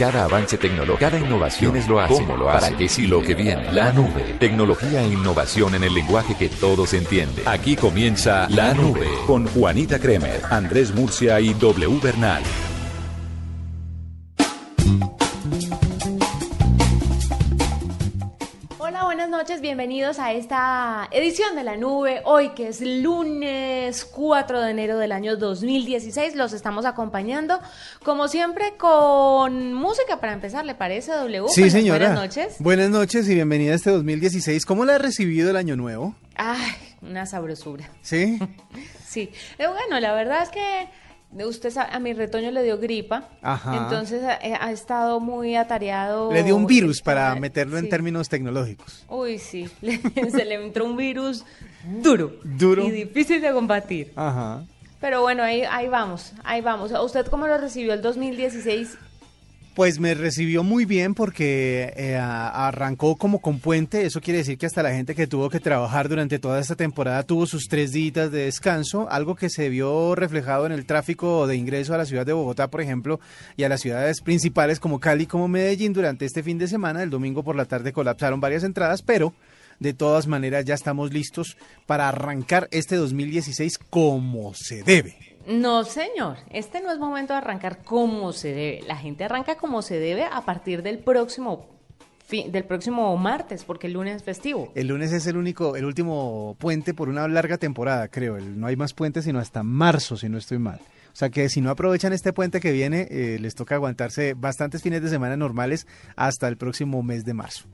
Cada avance tecnológico, cada innovación es lo hace, cómo lo hace, para qué sí lo que viene. La nube. Tecnología e innovación en el lenguaje que todos entienden. Aquí comienza La Nube con Juanita Kremer, Andrés Murcia y W Bernal. Noches, bienvenidos a esta edición de la nube. Hoy que es lunes 4 de enero del año 2016, los estamos acompañando como siempre con música para empezar, ¿le parece W? Sí, señora. Buenas noches. Buenas noches y bienvenida a este 2016. ¿Cómo la ha recibido el año nuevo? Ay, una sabrosura. ¿Sí? sí. Eh, bueno, la verdad es que Usted a mi retoño le dio gripa, entonces eh, ha, estado muy atareado. Le dio un virus para meterlo en términos tecnológicos. Uy, sí, se le entró un virus duro, duro y difícil de combatir. Ajá. Pero bueno, ahí, ahí vamos, ahí vamos. ¿Usted cómo lo recibió el 2016 pues me recibió muy bien porque eh, arrancó como con puente, eso quiere decir que hasta la gente que tuvo que trabajar durante toda esta temporada tuvo sus tres días de descanso, algo que se vio reflejado en el tráfico de ingreso a la ciudad de Bogotá, por ejemplo, y a las ciudades principales como Cali, como Medellín durante este fin de semana. El domingo por la tarde colapsaron varias entradas, pero de todas maneras ya estamos listos para arrancar este 2016 como se debe. No, señor, este no es momento de arrancar como se debe. La gente arranca como se debe a partir del próximo del próximo martes, porque el lunes es festivo. El lunes es el único, el último puente por una larga temporada, creo. no hay más puentes sino hasta marzo, si no estoy mal. O sea que si no aprovechan este puente que viene, eh, les toca aguantarse bastantes fines de semana normales hasta el próximo mes de marzo.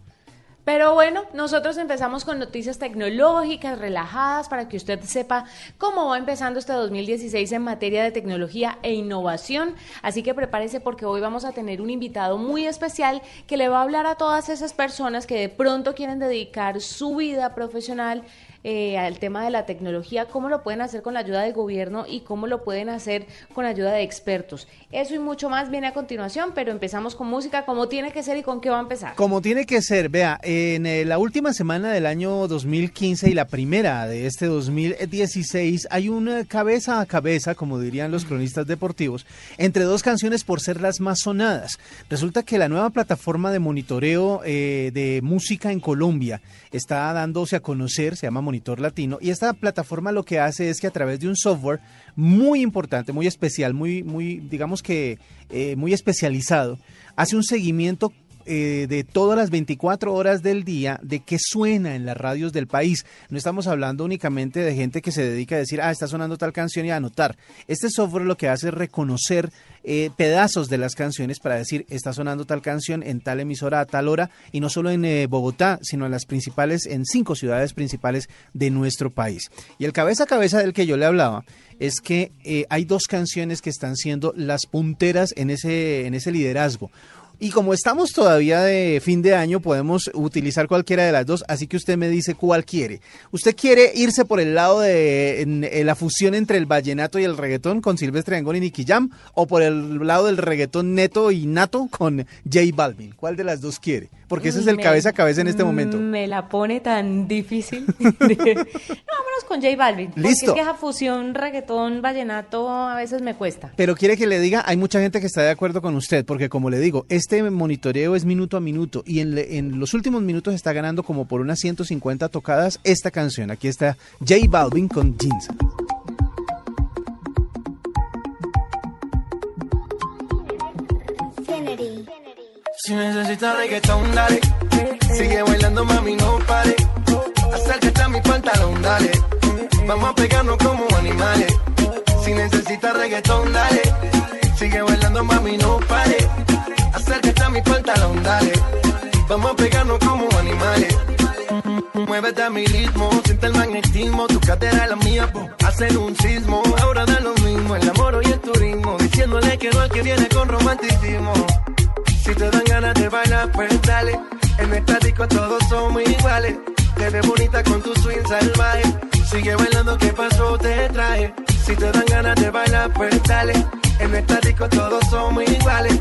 Pero bueno, nosotros empezamos con noticias tecnológicas, relajadas, para que usted sepa cómo va empezando este 2016 en materia de tecnología e innovación. Así que prepárese porque hoy vamos a tener un invitado muy especial que le va a hablar a todas esas personas que de pronto quieren dedicar su vida profesional eh, al tema de la tecnología, cómo lo pueden hacer con la ayuda del gobierno y cómo lo pueden hacer con la ayuda de expertos. Eso y mucho más viene a continuación, pero empezamos con música como tiene que ser y con qué va a empezar. Como tiene que ser, vea, en eh, la última semana del año 2015 y la primera de este 2016 hay una cabeza a cabeza, como dirían los cronistas deportivos, entre dos canciones por ser las más sonadas. Resulta que la nueva plataforma de monitoreo eh, de música en Colombia está dándose a conocer, se llama Latino, y esta plataforma lo que hace es que a través de un software muy importante, muy especial, muy, muy digamos que eh, muy especializado, hace un seguimiento eh, de todas las 24 horas del día de qué suena en las radios del país. No estamos hablando únicamente de gente que se dedica a decir, ah, está sonando tal canción y a anotar. Este software lo que hace es reconocer eh, pedazos de las canciones para decir, está sonando tal canción en tal emisora a tal hora y no solo en eh, Bogotá, sino en las principales, en cinco ciudades principales de nuestro país. Y el cabeza a cabeza del que yo le hablaba es que hay dos canciones que están siendo las punteras en ese, en ese liderazgo. Y como estamos todavía de fin de año, podemos utilizar cualquiera de las dos, así que usted me dice cuál quiere. ¿Usted quiere irse por el lado de la fusión entre el vallenato y el reggaetón con Silvestre Angón y Nicky Jam o por el lado del reggaetón neto y nato con J Balvin? ¿Cuál de las dos quiere? Porque ese es el cabeza a cabeza en este momento. Me la pone tan difícil. no, vámonos con J Balvin. Listo. Es que esa fusión reggaetón vallenato a veces me cuesta. Pero quiere que le diga, hay mucha gente que está de acuerdo con usted, porque como le digo, es este monitoreo es minuto a minuto y en, los últimos minutos está ganando como por unas 150 tocadas esta canción. Aquí está J Balvin con Jeans. Si necesitas reggaetón, dale. Sigue bailando, mami, no pare. Acércate a mi pantalón, dale. Vamos a pegarnos como animales. Si necesitas reggaetón, dale. Sigue bailando, mami, no pare acércate a mi pantalón, dale. Vamos a pegarnos como animales. Muévete a mi ritmo, siente el magnetismo, tu cadera es la mía, hacen un sismo. Ahora da lo mismo, el amor y el turismo, diciéndole que no al que viene con romanticismo. Si te dan ganas de bailar, pues dale. En esta disco todos somos iguales. Te ves bonita con tu swing salvaje. Sigue bailando, ¿qué pasó? Te traje. Si te dan ganas de bailar, pues dale. En esta disco todos somos iguales.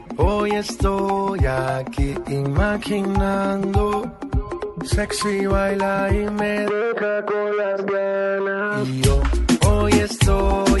hoy estoy aquí imaginando. Sexy baila y me deja con las ganas. Y yo hoy estoy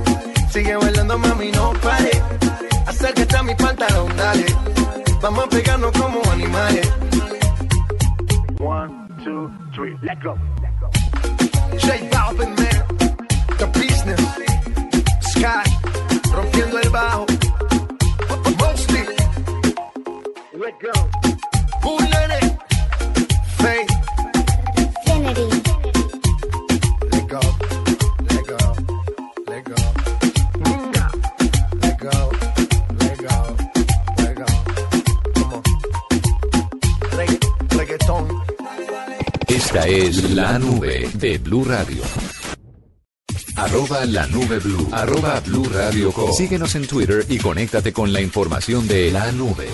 Sigue bailando, mami, no pare. Acércate a mi pantalón, dale. Vamos a pegarnos como animales. One, two, three, let go. J Balvin, man. The business. Sky. Rompiendo el bajo. Mostly. Let go. Bullet. Faith. Kennedy. Esta es la nube de Blue Radio. Arroba la nube blue. Arroba blue radio com. Síguenos en Twitter y conéctate con la información de la nube.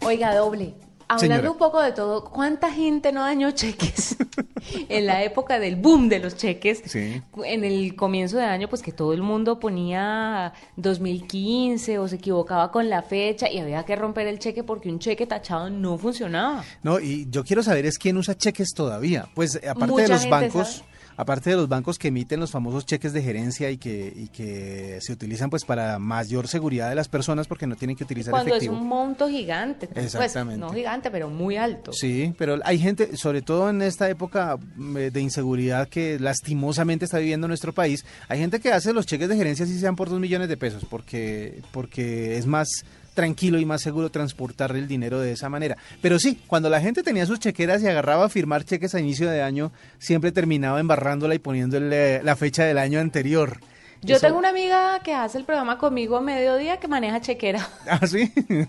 Oiga, doble. Hablando Señora. un poco de todo, ¿cuánta gente no dañó cheques en la época del boom de los cheques? Sí. En el comienzo de año, pues que todo el mundo ponía 2015 o se equivocaba con la fecha y había que romper el cheque porque un cheque tachado no funcionaba. No, y yo quiero saber es quién usa cheques todavía. Pues aparte Mucha de los bancos, sabe. Aparte de los bancos que emiten los famosos cheques de gerencia y que, y que se utilizan pues para mayor seguridad de las personas porque no tienen que utilizar Cuando efectivo. es un monto gigante. Exactamente. Pues, no gigante, pero muy alto. Sí, pero hay gente, sobre todo en esta época mm, eh, de inseguridad que lastimosamente está viviendo nuestro país, hay gente que hace los cheques de gerencia si sean por dos millones de pesos, porque, porque es más tranquilo y más seguro transportar el dinero de esa manera. Pero sí, cuando la gente tenía sus chequeras y agarraba a firmar cheques a inicio de año, siempre terminaba embarrándola y poniéndole la fecha del año anterior. Yo Eso- tengo una amiga que hace el programa conmigo a mediodía que maneja chequera. ¿Ah, sí?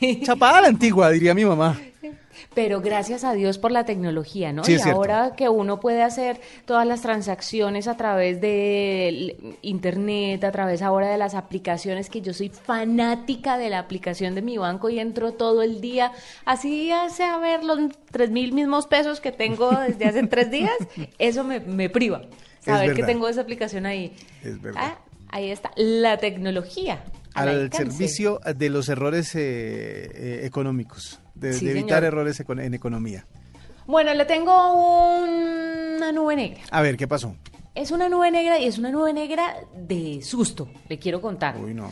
Sí. Chapada a la antigua, diría mi mamá. Pero gracias a Dios por la tecnología, ¿no? Sí, y ahora que uno puede hacer todas las transacciones a través de internet, a través ahora de las aplicaciones, que yo soy fanática de la aplicación de mi banco y entro todo el día, así hace a ver los tres mil mismos pesos que tengo desde hace tres días, eso me, me priva. Saber que tengo esa aplicación ahí. Es verdad. Ah, ahí está, la tecnología. al servicio de los errores eh, eh, económicos, de, Sí, de evitar señor. errores econ- en economía. Bueno, le tengo una nube negra. A ver, ¿qué pasó? Es una nube negra y es una nube negra de susto, le quiero contar. Uy, no.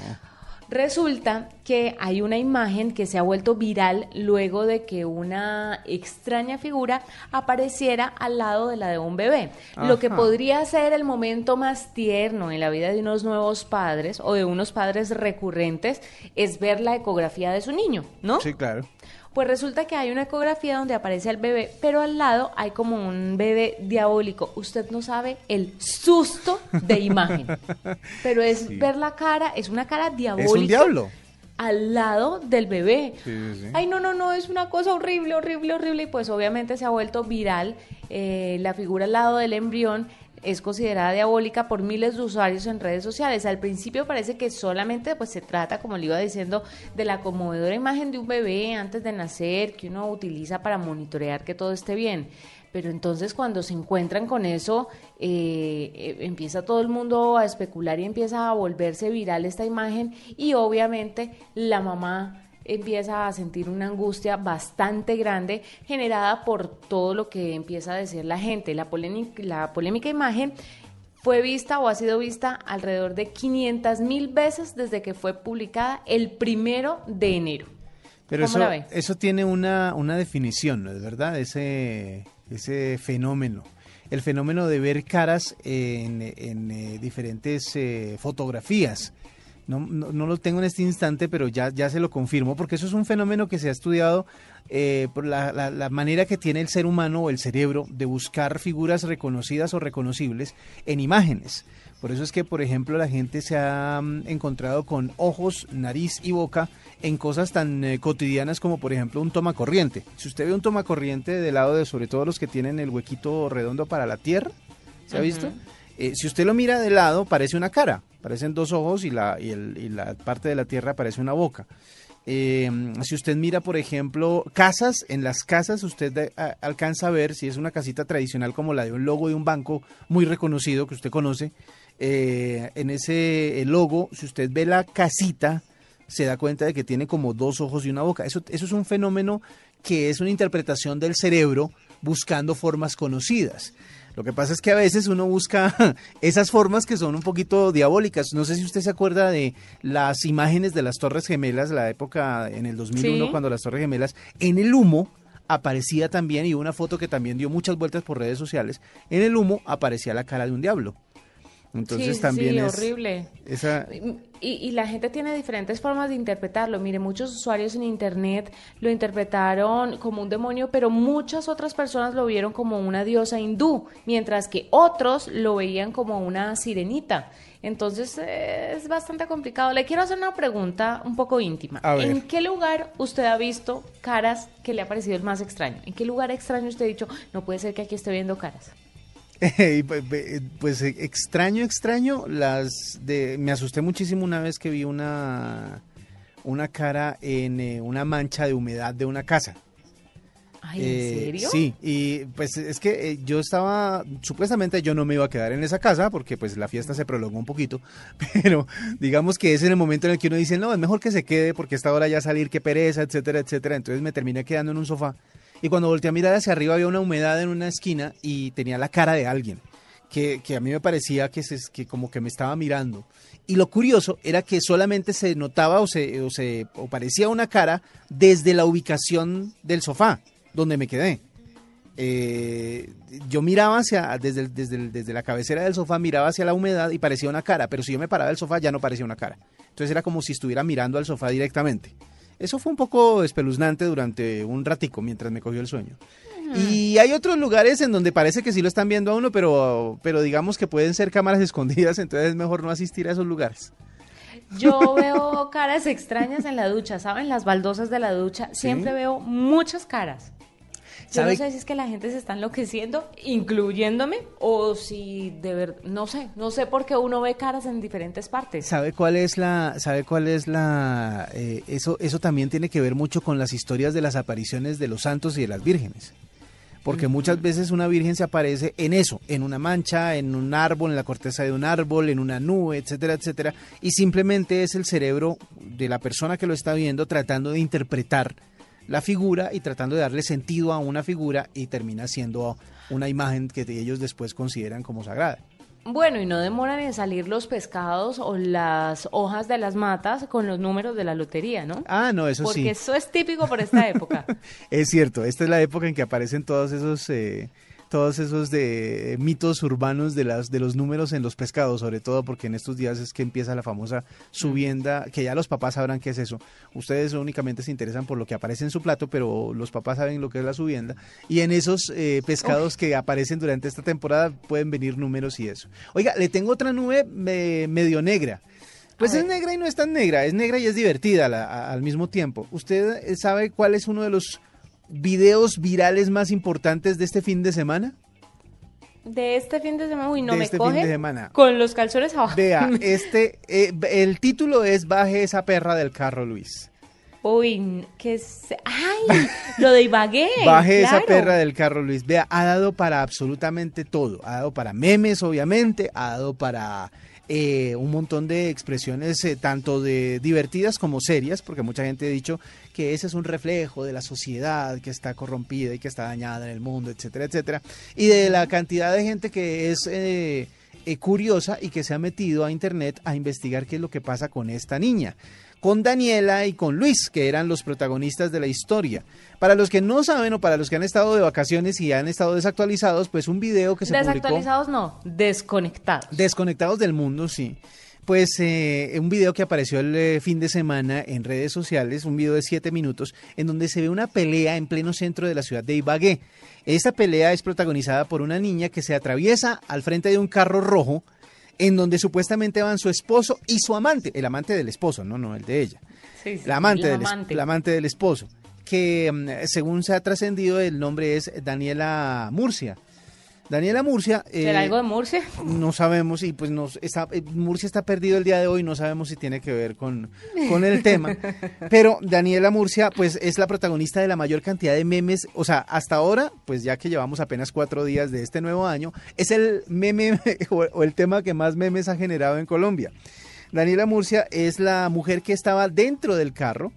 Resulta que hay una imagen que se ha vuelto viral luego de que una extraña figura apareciera al lado de la de un bebé. Lo que podría ser el momento más tierno en la vida de unos nuevos padres o de unos padres recurrentes es ver la ecografía de su niño, ¿no? Sí, claro. Pues resulta que hay una ecografía donde aparece el bebé, pero al lado hay como un bebé diabólico. Usted no sabe el susto de imagen. Pero es ver la cara, es una cara diabólica. Es un diablo. Al lado del bebé. Sí, sí, sí. Ay, no, no, no, es una cosa horrible, horrible, horrible. Y pues obviamente se ha vuelto viral. eh, la figura al lado del embrión es considerada diabólica por miles de usuarios en redes sociales. Al principio parece que solamente pues se trata, como le iba diciendo, de la conmovedora imagen de un bebé antes de nacer que uno utiliza para monitorear que todo esté bien. Pero entonces cuando se encuentran con eso, eh, eh, empieza todo el mundo a especular y empieza a volverse viral esta imagen y obviamente la mamá empieza a sentir una angustia bastante grande generada por todo lo que empieza a decir la gente. La, polémica, la polémica imagen fue vista o ha sido vista alrededor de 500 mil veces desde que fue publicada el primero de enero. Pero ¿Cómo eso, la ve? eso tiene una, una definición, ¿no es verdad? Ese, ese fenómeno. el fenómeno de ver caras en, en, eh, diferentes eh, fotografías. No, no, no, lo tengo en este instante, pero ya, ya se lo confirmo, porque eso es un fenómeno que se ha estudiado eh, por la, la, la, manera que tiene el ser humano o el cerebro de buscar figuras reconocidas o reconocibles en imágenes. Por eso es que, por ejemplo, la gente se ha um, encontrado con ojos, nariz y boca en cosas tan eh, cotidianas como, por ejemplo, un toma corriente. Si usted ve un toma corriente del lado de, sobre todo los que tienen el huequito redondo para la tierra, ¿se ha uh -huh. visto? Eh, si usted lo mira de lado, parece una cara, parecen dos ojos y la, y, el, y la parte de la tierra parece una boca. Eh, si usted mira, por ejemplo, casas, en las casas usted a, alcanza a ver si es una casita tradicional como la de un logo de un banco muy reconocido que usted conoce. Eh, en ese logo, si usted ve la casita, se da cuenta de que tiene como dos ojos y una boca. Eso, eso es un fenómeno que es una interpretación del cerebro buscando formas conocidas. Lo que pasa es que a veces uno busca esas formas que son un poquito diabólicas. No sé si usted se acuerda de las imágenes de las Torres Gemelas, la época en el 2001 ¿Sí? cuando las Torres Gemelas, en el humo aparecía también, y una foto que también dio muchas vueltas por redes sociales, en el humo aparecía la cara de un diablo. Entonces sí, también sí, es horrible. Esa... Y, y, la gente tiene diferentes formas de interpretarlo. Mire, muchos usuarios en internet lo interpretaron como un demonio, pero muchas otras personas lo vieron como una diosa hindú, mientras que otros lo veían como una sirenita. Entonces es bastante complicado. Le quiero hacer una pregunta un poco íntima. ¿En qué lugar usted ha visto caras que le ha parecido el más extraño? ¿En qué lugar extraño usted ha dicho, no puede ser que aquí esté viendo caras? pues extraño, extraño, las de me asusté muchísimo una vez que vi una una cara en eh, una mancha de humedad de una casa. Ay, ¿en eh, serio? Sí, y pues es que eh, yo estaba, supuestamente yo no me iba a quedar en esa casa porque pues la fiesta se prolongó un poquito, pero digamos que es en el momento en el que uno dice, no, es mejor que se quede porque esta hora ya salir, qué pereza, etcétera, etcétera. Entonces me terminé quedando en un sofá y cuando volteé a mirar hacia arriba había una humedad en una esquina y tenía la cara de alguien. Que, que, a mí me parecía que, se, que como que me estaba mirando. Y lo curioso era que solamente se notaba o se, o se o parecía una cara desde la ubicación del sofá donde me quedé. Eh, yo miraba hacia, desde, desde, desde la cabecera del sofá, miraba hacia la humedad y parecía una cara, pero si yo me paraba del sofá ya no parecía una cara. Entonces era como si estuviera mirando al sofá directamente. Eso fue un poco espeluznante durante un ratico mientras me cogió el sueño. Y hay otros lugares en donde parece que sí lo están viendo a uno, pero, pero digamos que pueden ser cámaras escondidas, entonces es mejor no asistir a esos lugares. Yo veo caras extrañas en la ducha, ¿saben? Las baldosas de la ducha. Siempre ¿Sí? veo muchas caras. Yo no sé si es que la gente se está enloqueciendo, incluyéndome, o si de verdad, no sé, no sé por qué uno ve caras en diferentes partes. ¿Sabe cuál es la, sabe cuál es la, eh, eso, eso también tiene que ver mucho con las historias de las apariciones de los santos y de las vírgenes? Porque muchas veces una virgen se aparece en eso, en una mancha, en un árbol, en la corteza de un árbol, en una nube, etcétera, etcétera, y simplemente es el cerebro de la persona que lo está viendo tratando de interpretar la figura y tratando de darle sentido a una figura y termina siendo una imagen que ellos después consideran como sagrada. Bueno, y no demoran en salir los pescados o las hojas de las matas con los números de la lotería, ¿no? Ah, no, eso Porque sí. Porque eso es típico por esta época. es cierto, esta es la época en que aparecen todos esos... Eh, todos esos de mitos urbanos de las de los números en los pescados, sobre todo porque en estos días es que empieza la famosa subienda, que ya los papás sabrán qué es eso. Ustedes únicamente se interesan por lo que aparece en su plato, pero los papás saben lo que es la subienda. Y en esos eh, pescados Uf. que aparecen durante esta temporada pueden venir números y eso. Oiga, le tengo otra nube eh, medio negra. Pues es negra y no es tan negra, es negra y es divertida la, a, al mismo tiempo. ¿Usted eh, sabe cuál es uno de los videos virales más importantes de este fin de semana? De este fin de semana, uy, no de me este coge fin de semana. con los calzones abajo. Vea, este, eh, el título es Baje esa perra del carro, Luis. Uy, que se... ¡Ay! Lo de Ibagué. Baje claro. esa perra del carro, Luis. Vea, ha dado para absolutamente todo. Ha dado para memes, obviamente. Ha dado para eh, un montón de expresiones eh, tanto de divertidas como serias, porque mucha gente ha dicho que ese es un reflejo de la sociedad que está corrompida y que está dañada en el mundo, etcétera, etcétera, y de la cantidad de gente que es eh, eh, curiosa y que se ha metido a internet a investigar qué es lo que pasa con esta niña con Daniela y con Luis, que eran los protagonistas de la historia. Para los que no saben o para los que han estado de vacaciones y han estado desactualizados, pues un video que se publicó... Desactualizados no, desconectados. Desconectados del mundo, sí. Pues eh, un video que apareció el eh, fin de semana en redes sociales, un video de siete minutos, en donde se ve una pelea en pleno centro de la ciudad de Ibagué. Esta pelea es protagonizada por una niña que se atraviesa al frente de un carro rojo en donde supuestamente van su esposo y su amante, el amante del esposo, no, no, el de ella. Sí, sí, la, amante del, amante. la amante del esposo, que mm, según se ha trascendido, el nombre es Daniela Murcia. Daniela Murcia... eh, ¿Será algo de Murcia? no sabemos y pues nos está, eh, Murcia está perdido el día de hoy, no sabemos si tiene que ver con, con el tema. Pero Daniela Murcia pues es la protagonista de la mayor cantidad de memes, o sea, hasta ahora, pues ya que llevamos apenas cuatro días de este nuevo año, es el meme o el tema que más memes ha generado en Colombia. Daniela Murcia es la mujer que estaba dentro del carro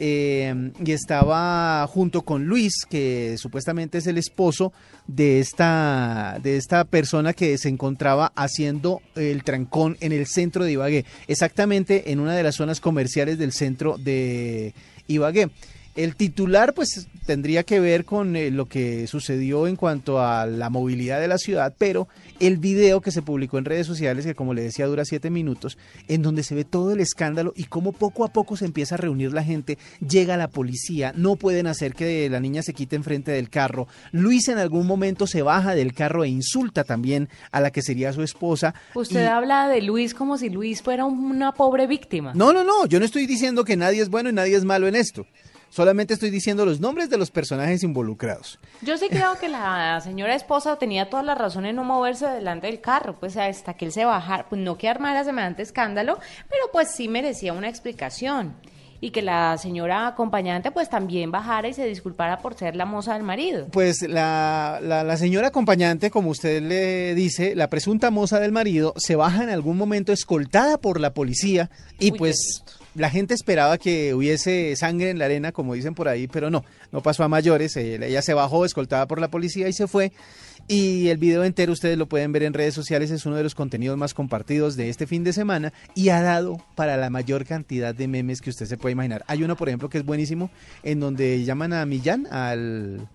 eh, y estaba junto con Luis, que supuestamente es el esposo de esta, de esta persona que se encontraba haciendo el trancón en el centro de Ibagué, exactamente en una de las zonas comerciales del centro de Ibagué. El titular pues tendría que ver con eh, lo que sucedió en cuanto a la movilidad de la ciudad, pero el video que se publicó en redes sociales, que como le decía dura siete minutos, en donde se ve todo el escándalo y cómo poco a poco se empieza a reunir la gente, llega la policía, no pueden hacer que la niña se quite enfrente del carro, Luis en algún momento se baja del carro e insulta también a la que sería su esposa. Usted y- habla de Luis como si Luis fuera una pobre víctima. No, no, no, yo no estoy diciendo que nadie es bueno y nadie es malo en esto. Solamente estoy diciendo los nombres de los personajes involucrados. Yo sí creo que la señora esposa tenía toda la razón en no moverse delante del carro, pues hasta que él se bajara, pues no que armara semejante escándalo, pero pues sí merecía una explicación. Y que la señora acompañante pues también bajara y se disculpara por ser la moza del marido. Pues la, la, la señora acompañante, como usted le dice, la presunta moza del marido, se baja en algún momento escoltada por la policía y Uy, pues la gente esperaba que hubiese sangre en la arena, como dicen por ahí, pero no, no pasó a mayores. eh, Ella se bajó escoltada por la policía y se fue. Y el video entero ustedes lo pueden ver en redes sociales, es uno de los contenidos más compartidos de este fin de semana y ha dado para la mayor cantidad de memes que usted se puede imaginar. Hay uno, por ejemplo, que es buenísimo, en donde llaman a Millán, al,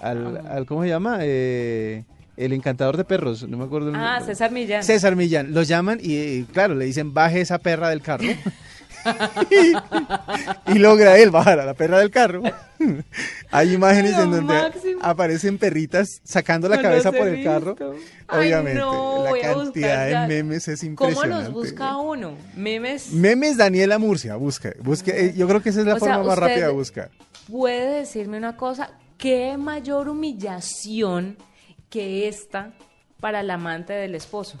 al, al- ¿cómo se llama? Eh, el encantador de perros, no me acuerdo. el Ah, nombre. César Millán. César Millán, lo llaman y claro, le dicen baje esa perra del carro. y logra él bajar a la perra del carro. Hay imágenes Lo en donde máximo. aparecen perritas sacando la No cabeza por el visto. carro. Ay, Obviamente, no, la cantidad de memes es ¿Cómo impresionante. los busca uno? Memes. Memes Daniela Murcia, busca, busque, eh, yo creo que esa es la O sea, forma más rápida de buscar. ¿Puede decirme una cosa? ¿Qué mayor humillación que esta para el amante del esposo?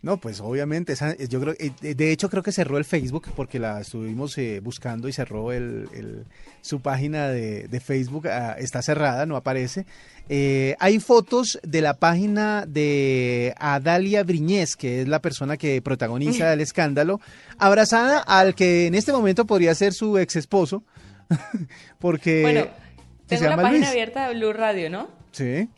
No, pues obviamente, esa- yo creo, eh, de hecho creo que cerró el Facebook porque la estuvimos eh, buscando y cerró el, el- su página de, de Facebook, ah, está cerrada, no aparece. Eh, hay fotos de la página de Adalia Briñez, que es la persona que protagoniza el escándalo, abrazada al que en este momento podría ser su ex esposo, porque bueno, Eh, tengo la página Luis. abierta de Blue Radio, ¿no? Sí.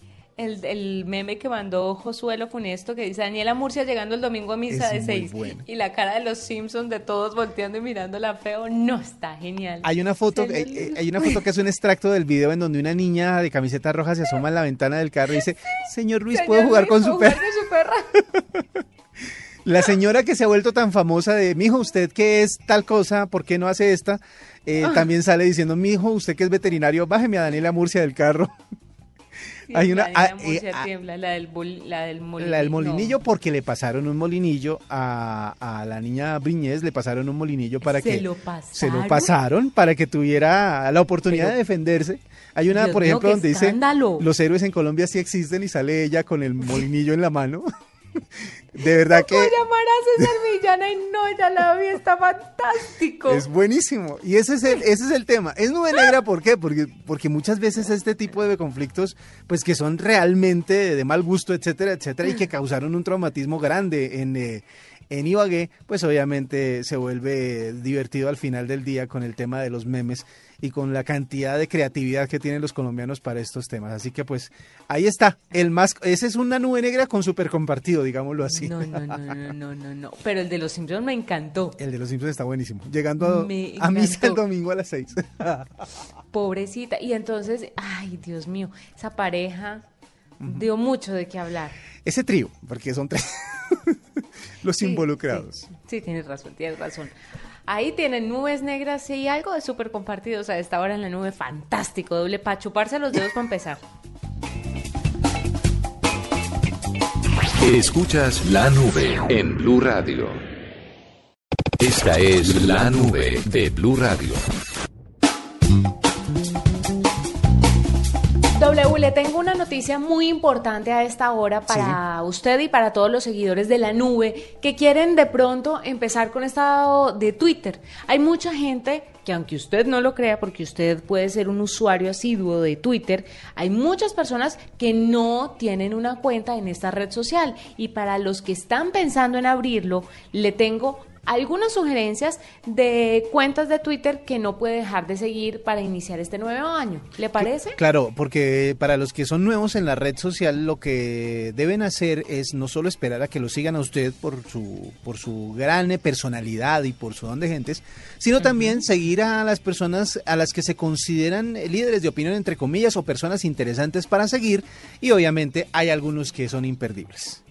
El, el meme que mandó Josuelo Funesto que dice Daniela Murcia llegando el domingo a misa Es de seis bueno. y la cara de los Simpsons de todos volteando y mirándola feo, no está genial. Hay una foto, Se eh, eh, hay una foto que es un extracto del video en donde una niña de camiseta roja se asoma en la ventana del carro y dice, señor Luis, Señor ¿puedo jugar Luis, con su jugar con su perra? La señora que se ha vuelto tan famosa de, mijo, usted que es tal cosa, ¿por qué no hace esta? Eh, Ah. También sale diciendo, mijo, usted que es veterinario, bájeme a Daniela Murcia del carro. Hay una- ah, eh, Murcia ah, tiembla, la del, bol- la del molinillo. La del molinillo, porque le pasaron un molinillo a, a la niña Briñez, le pasaron un molinillo para ¿Se que... lo Se lo pasaron? para que tuviera la oportunidad Pero- de defenderse. Hay una, Dios por ejemplo, donde dice, los héroes en Colombia sí existen y sale ella con el molinillo en la mano. De verdad que Puedo llamar a César Villana y no, ya la vi, está fantástico. es buenísimo. Y ese es el, ese es el tema. Es nube negra, ¿por qué? Porque, porque muchas veces este tipo de conflictos, pues que son realmente de, de mal gusto, etcétera, etcétera, y que causaron un traumatismo grande en, eh, en Ibagué, pues obviamente se vuelve divertido al final del día con el tema de los memes y con la cantidad de creatividad que tienen los colombianos para estos temas. Así que pues ahí está, el más, ese es una nube negra con súper compartido, digámoslo así. No, no, no, no, no, no, no, pero el de los Simpsons me encantó. El de los Simpsons está buenísimo, llegando a, a misa el domingo a las seis. Pobrecita, y entonces, ay, Dios mío, esa pareja dio mucho de qué hablar. Ese trío, porque son tres los involucrados. Sí, tienes razón, tienes razón. Ahí tienen nubes negras y algo de súper compartidos a esta hora en la nube. Fantástico, doble para chuparse los dedos para empezar. Escuchas la nube en Blue Radio. Esta es la nube de Blue Radio. Le tengo una noticia muy importante a esta hora para usted y para todos los seguidores de la nube que quieren de pronto empezar con estado de Twitter. Hay mucha gente que aunque usted no lo crea, porque usted puede ser un usuario asiduo de Twitter, hay muchas personas que no tienen una cuenta en esta red social. Y para los que están pensando en abrirlo, le tengo algunas sugerencias de cuentas de Twitter que no puede dejar de seguir para iniciar este nuevo año. ¿Le parece? Claro, porque para los que son nuevos en la red social, lo que deben hacer es no solo esperar a que lo sigan a usted por su, por su gran personalidad y por su don de gentes, sino también seguir a las personas a las que se consideran líderes de opinión, entre comillas, o personas interesantes para seguir, y obviamente hay algunos que son imperdibles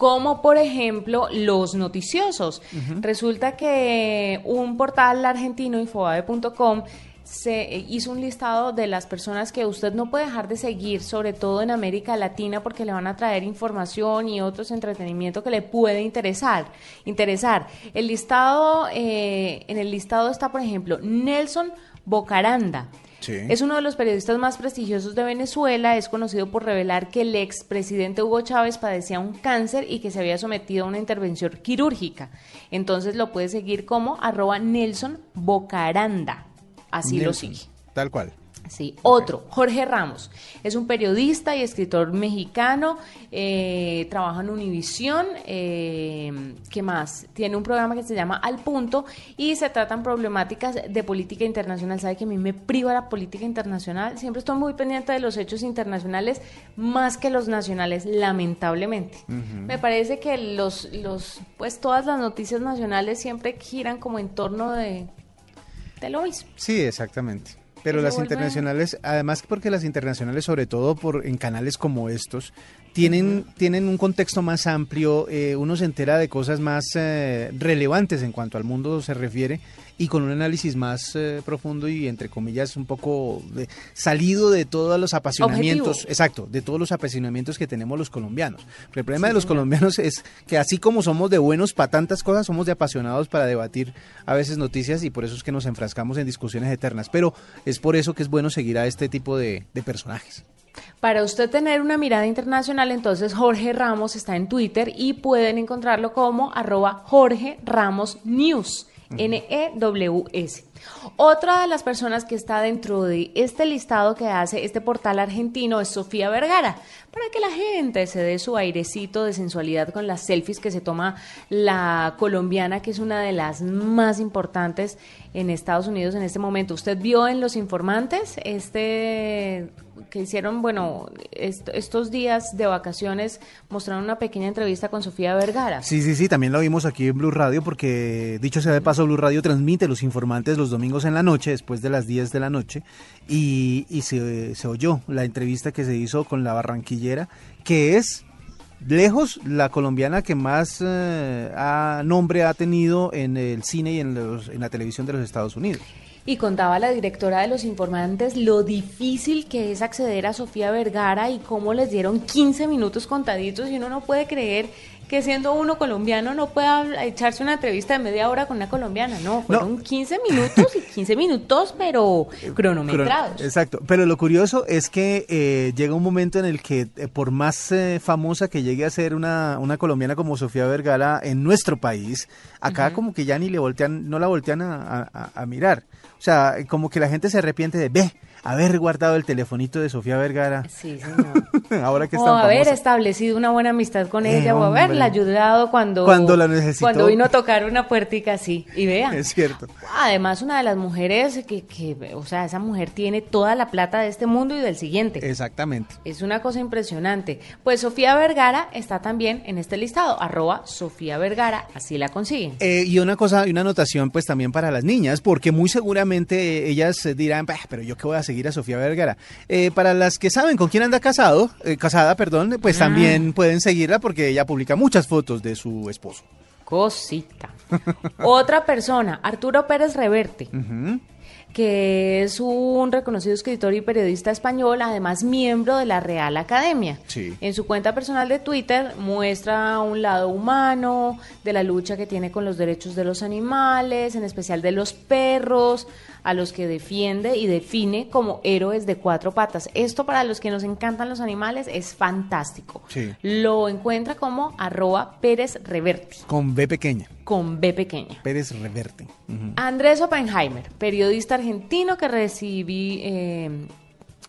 como por ejemplo los noticiosos. Resulta que un portal argentino, infobabe.com, se hizo un listado de las personas que usted no puede dejar de seguir, sobre todo en América Latina, porque le van a traer información y otros entretenimiento que le puede interesar. Interesar. El listado, eh, en el listado está, por ejemplo, Nelson Bocaranda. Es uno de los periodistas más prestigiosos de Venezuela, es conocido por revelar que el expresidente Hugo Chávez padecía un cáncer y que se había sometido a una intervención quirúrgica. Entonces lo puede seguir como arroba Nelson Bocaranda. Así lo sigue. Tal cual. Sí, otro, Jorge Ramos, es un periodista y escritor mexicano, eh, trabaja en Univisión, eh, ¿qué más? Tiene un programa que se llama Al Punto y se tratan problemáticas de política internacional. Sabe que a mí me priva la política internacional, siempre estoy muy pendiente de los hechos internacionales más que los nacionales, lamentablemente. Me parece que los, los, pues todas las noticias nacionales siempre giran como en torno de, de lo mismo. Sí, exactamente. Pero las internacionales, además porque las internacionales, sobre todo por en canales como estos, tienen, tienen un contexto más amplio, eh, uno se entera de cosas más eh, relevantes en cuanto al mundo se refiere y con un análisis más eh, profundo y entre comillas un poco salido de todos los apasionamientos, exacto, de todos los apasionamientos que tenemos los colombianos. el problema de los colombianos es que así como somos de buenos para tantas cosas, somos de apasionados para debatir a veces noticias y por eso es que nos enfrascamos en discusiones eternas. Pero es por eso que es bueno seguir a este tipo de personajes. Para usted tener una mirada internacional, entonces Jorge Ramos está en Twitter y pueden encontrarlo como arroba Jorge Ramos News. N-E-W-S. Otra de las personas que está dentro de este listado que hace este portal argentino es Sofía Vergara, para que la gente se dé su airecito de sensualidad con las selfies que se toma la colombiana, que es una de las más importantes en Estados Unidos en este momento. ¿Usted vio en Los Informantes este que hicieron, bueno, estos días de vacaciones mostraron una pequeña entrevista con Sofía Vergara. Sí, sí, sí, también lo vimos aquí en Blue Radio porque, dicho sea de paso, Blue Radio transmite Los Informantes los domingos en la noche, después de las 10 de la noche, y, se, se oyó la entrevista que se hizo con la barranquillera, que es lejos la colombiana que más eh, nombre ha tenido en el cine y en, en la televisión de los Estados Unidos. Y contaba la directora de Los Informantes lo difícil que es acceder a Sofía Vergara y cómo les dieron 15 minutos contaditos y uno no puede creer que siendo uno colombiano no pueda echarse una entrevista de media hora con una colombiana. No, fueron 15 minutos y 15 minutos, pero cronometrados. Exacto. Pero lo curioso es que eh, llega un momento en el que, eh, por más eh, famosa que llegue a ser una, una colombiana como Sofía Vergara en nuestro país, acá como que ya ni le voltean, no la voltean a, a mirar. O sea, como que la gente se arrepiente de, ve, haber guardado el telefonito de Sofía Vergara. Sí, señor. Ahora que o está haber establecido una buena amistad con Eh, ella o hombre. haberla ayudado cuando, Cuando la necesitó. Cuando vino a tocar una puertica así. Y vea. Es cierto. Además, una de las mujeres que, que, o sea, esa mujer tiene toda la plata de este mundo y del siguiente. Exactamente. Es una cosa impresionante. Pues Sofía Vergara está también en este listado, arroba Sofía Vergara, así la consiguen. Eh, y una cosa, y una anotación pues también para las niñas, porque muy seguramente ellas dirán, "Bah, pero yo qué voy a seguir a Sofía Vergara. Eh, para las que saben con quién anda casado, eh, casada, perdón, pues Ah. también pueden seguirla porque ella publica muchas fotos de su esposo. Cosita. Otra persona, Arturo Pérez Reverte. Que es un reconocido escritor y periodista español, además miembro de la Real Academia. Sí. En su cuenta personal de Twitter muestra un lado humano de la lucha que tiene con los derechos de los animales, en especial de los perros, a los que defiende y define como héroes de cuatro patas. Esto para los que nos encantan los animales es fantástico. Sí. Lo encuentra como arroba Pérez Reverte, Con B pequeña, con B pequeña. Pérez Reverte. Andrés Oppenheimer, periodista argentino que recibí, eh,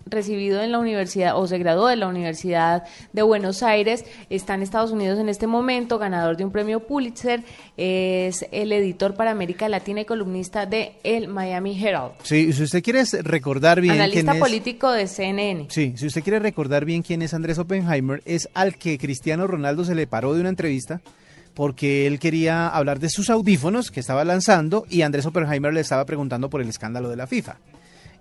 recibido en la universidad o se graduó de la Universidad de Buenos Aires, está en Estados Unidos en este momento, ganador de un premio Pulitzer, es el editor para América Latina y columnista de el Miami Herald, Sí, si usted quiere recordar bien analista quién es... político de CNN. Sí, si usted quiere recordar bien quién es Andrés Oppenheimer, es al que Cristiano Ronaldo se le paró de una entrevista porque él quería hablar de sus audífonos que estaba lanzando y Andrés Oppenheimer le estaba preguntando por el escándalo de la FIFA.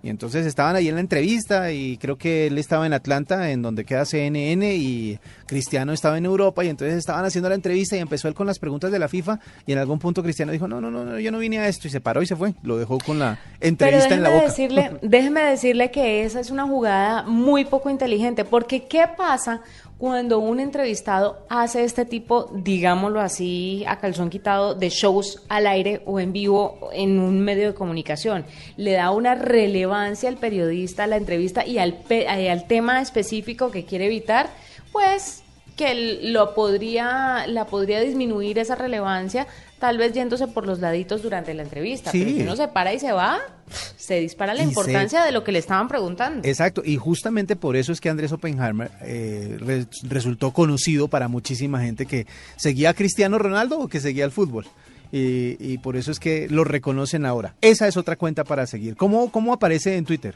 Y entonces estaban ahí en la entrevista y creo que él estaba en Atlanta, en donde queda CNN, y Cristiano estaba en Europa y entonces estaban haciendo la entrevista y empezó él con las preguntas de la FIFA y en algún punto Cristiano dijo, no, no, no, no, yo no vine a esto y se paró y se fue, lo dejó con la Pero entrevista en la déjeme boca. decirle, déjeme decirle que esa es una jugada muy poco inteligente, porque ¿qué pasa cuando un entrevistado hace este tipo, digámoslo así, a calzón quitado, de shows al aire o en vivo en un medio de comunicación? Le da una relevancia al periodista, a la entrevista y al, pe- y al tema específico que quiere evitar, pues que lo podría, la podría disminuir esa relevancia, tal vez yéndose por los laditos durante la entrevista. Sí. Pero si uno se para y se va, se dispara la Y se- importancia de lo que le estaban preguntando. Exacto, y justamente por eso es que Andrés Oppenheimer eh, re- resultó conocido para muchísima gente que seguía a Cristiano Ronaldo o que seguía el fútbol. Y, y por eso es que lo reconocen ahora. Esa es otra cuenta para seguir. ¿Cómo, cómo aparece en Twitter?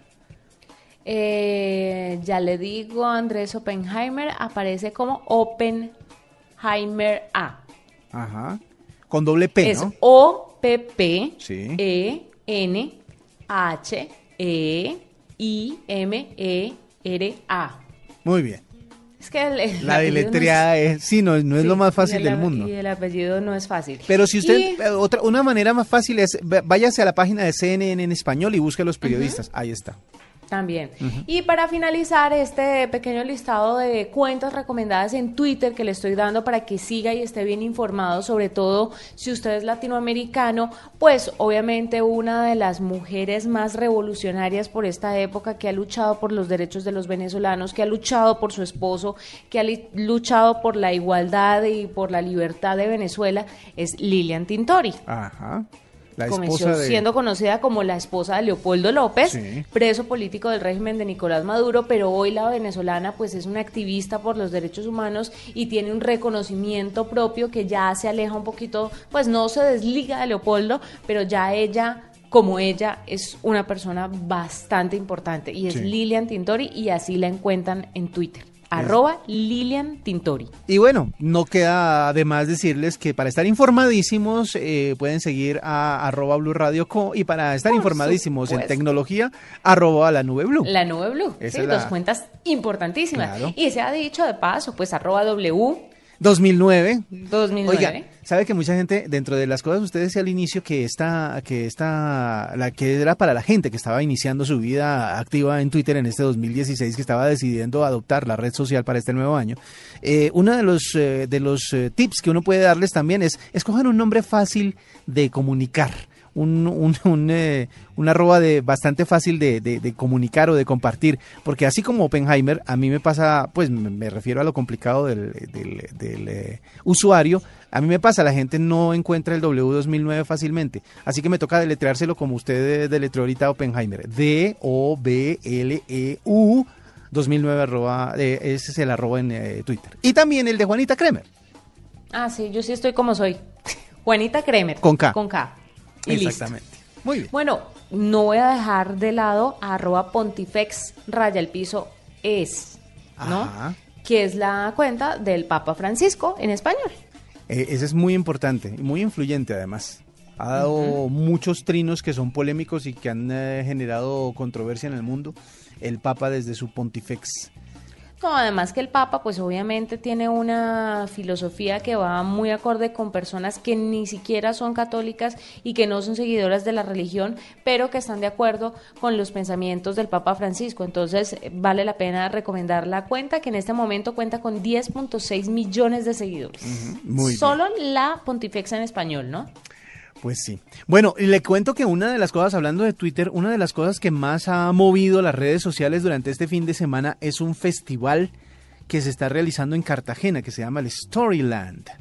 Eh, ya le digo, Andrés Oppenheimer aparece como Oppenheimer A. Ajá. Con doble P, es ¿no? O P P Sí. E N H E I M E R A. Muy bien. Es que el, el La apellido no es- deletreada es, sí, no, no es sí, lo más fácil el- del mundo. Y el apellido no es fácil. Pero si usted, Y- eh, otra, una manera más fácil es, váyase a la página de CNN en español y busque a los periodistas. Ahí está. También. Y para finalizar este pequeño listado de cuentas recomendadas en Twitter que le estoy dando para que siga y esté bien informado, sobre todo si usted es latinoamericano, pues obviamente una de las mujeres más revolucionarias por esta época que ha luchado por los derechos de los venezolanos, que ha luchado por su esposo, que ha luchado por la igualdad y por la libertad de Venezuela, es Lilian Tintori. Ajá. La Comenzó esposa de... siendo conocida como la esposa de Leopoldo López, Sí. preso político del régimen de Nicolás Maduro, pero hoy la venezolana pues es una activista por los derechos humanos y tiene un reconocimiento propio que ya se aleja un poquito, pues no se desliga de Leopoldo, pero ya ella como ella es una persona bastante importante y es Sí. Lilian Tintori y así la encuentran en Twitter. Arroba Lilian Tintori. Y bueno, no queda además decirles que para estar informadísimos eh, pueden seguir a arroba Blue Radio Co y para estar Por informadísimos en tecnología, arroba la nube Blue. La nube blue, Esa sí, es la- dos cuentas importantísimas. Claro. Y se ha dicho de paso, pues arroba W 2009. 2009. Oiga, sabe que mucha gente, dentro de las cosas, usted decía al inicio que esta, que esta, la que era para la gente que estaba iniciando su vida activa en Twitter en este 2016, que estaba decidiendo adoptar la red social para este nuevo año. Eh, uno de los, eh, de los eh, tips que uno puede darles también es escojan un nombre fácil de comunicar. Un, un, un, eh, una arroba de bastante fácil de, de- de comunicar o de compartir, porque así como Oppenheimer, a mí me pasa, pues me, me refiero a lo complicado del, del- del, eh, usuario, A mí me pasa, la gente no encuentra el W2009 fácilmente, así que me toca deletreárselo como usted deletreó ahorita Oppenheimer. D-O-B-L-E-U 2009 arroba, eh, ese es el arroba en eh, Twitter. Y también el de Juanita Kremer. Ah, sí, yo sí estoy como soy. Juanita Kremer. Con K. Con K. Y Exactamente. Muy bien. Bueno, no voy a dejar de lado a arroba pontifex raya el piso es, ¿no? Ajá. Que es la cuenta del Papa Francisco en español. Eh, ese es muy importante y muy influyente además. Ha dado muchos trinos que son polémicos y que han eh, generado controversia en el mundo. El Papa desde su pontifex. No, además que el Papa, pues obviamente tiene una filosofía que va muy acorde con personas que ni siquiera son católicas y que no son seguidoras de la religión, pero que están de acuerdo con los pensamientos del Papa Francisco. Entonces, eh, vale la pena recomendar la cuenta, que en este momento cuenta con 10.6 millones de seguidores. muy bien. Solo la Pontifexa en español, ¿no? Pues sí. Bueno, y le cuento que una de las cosas, hablando de Twitter, una de las cosas que más ha movido las redes sociales durante este fin de semana es un festival que se está realizando en Cartagena, que se llama el Storyland.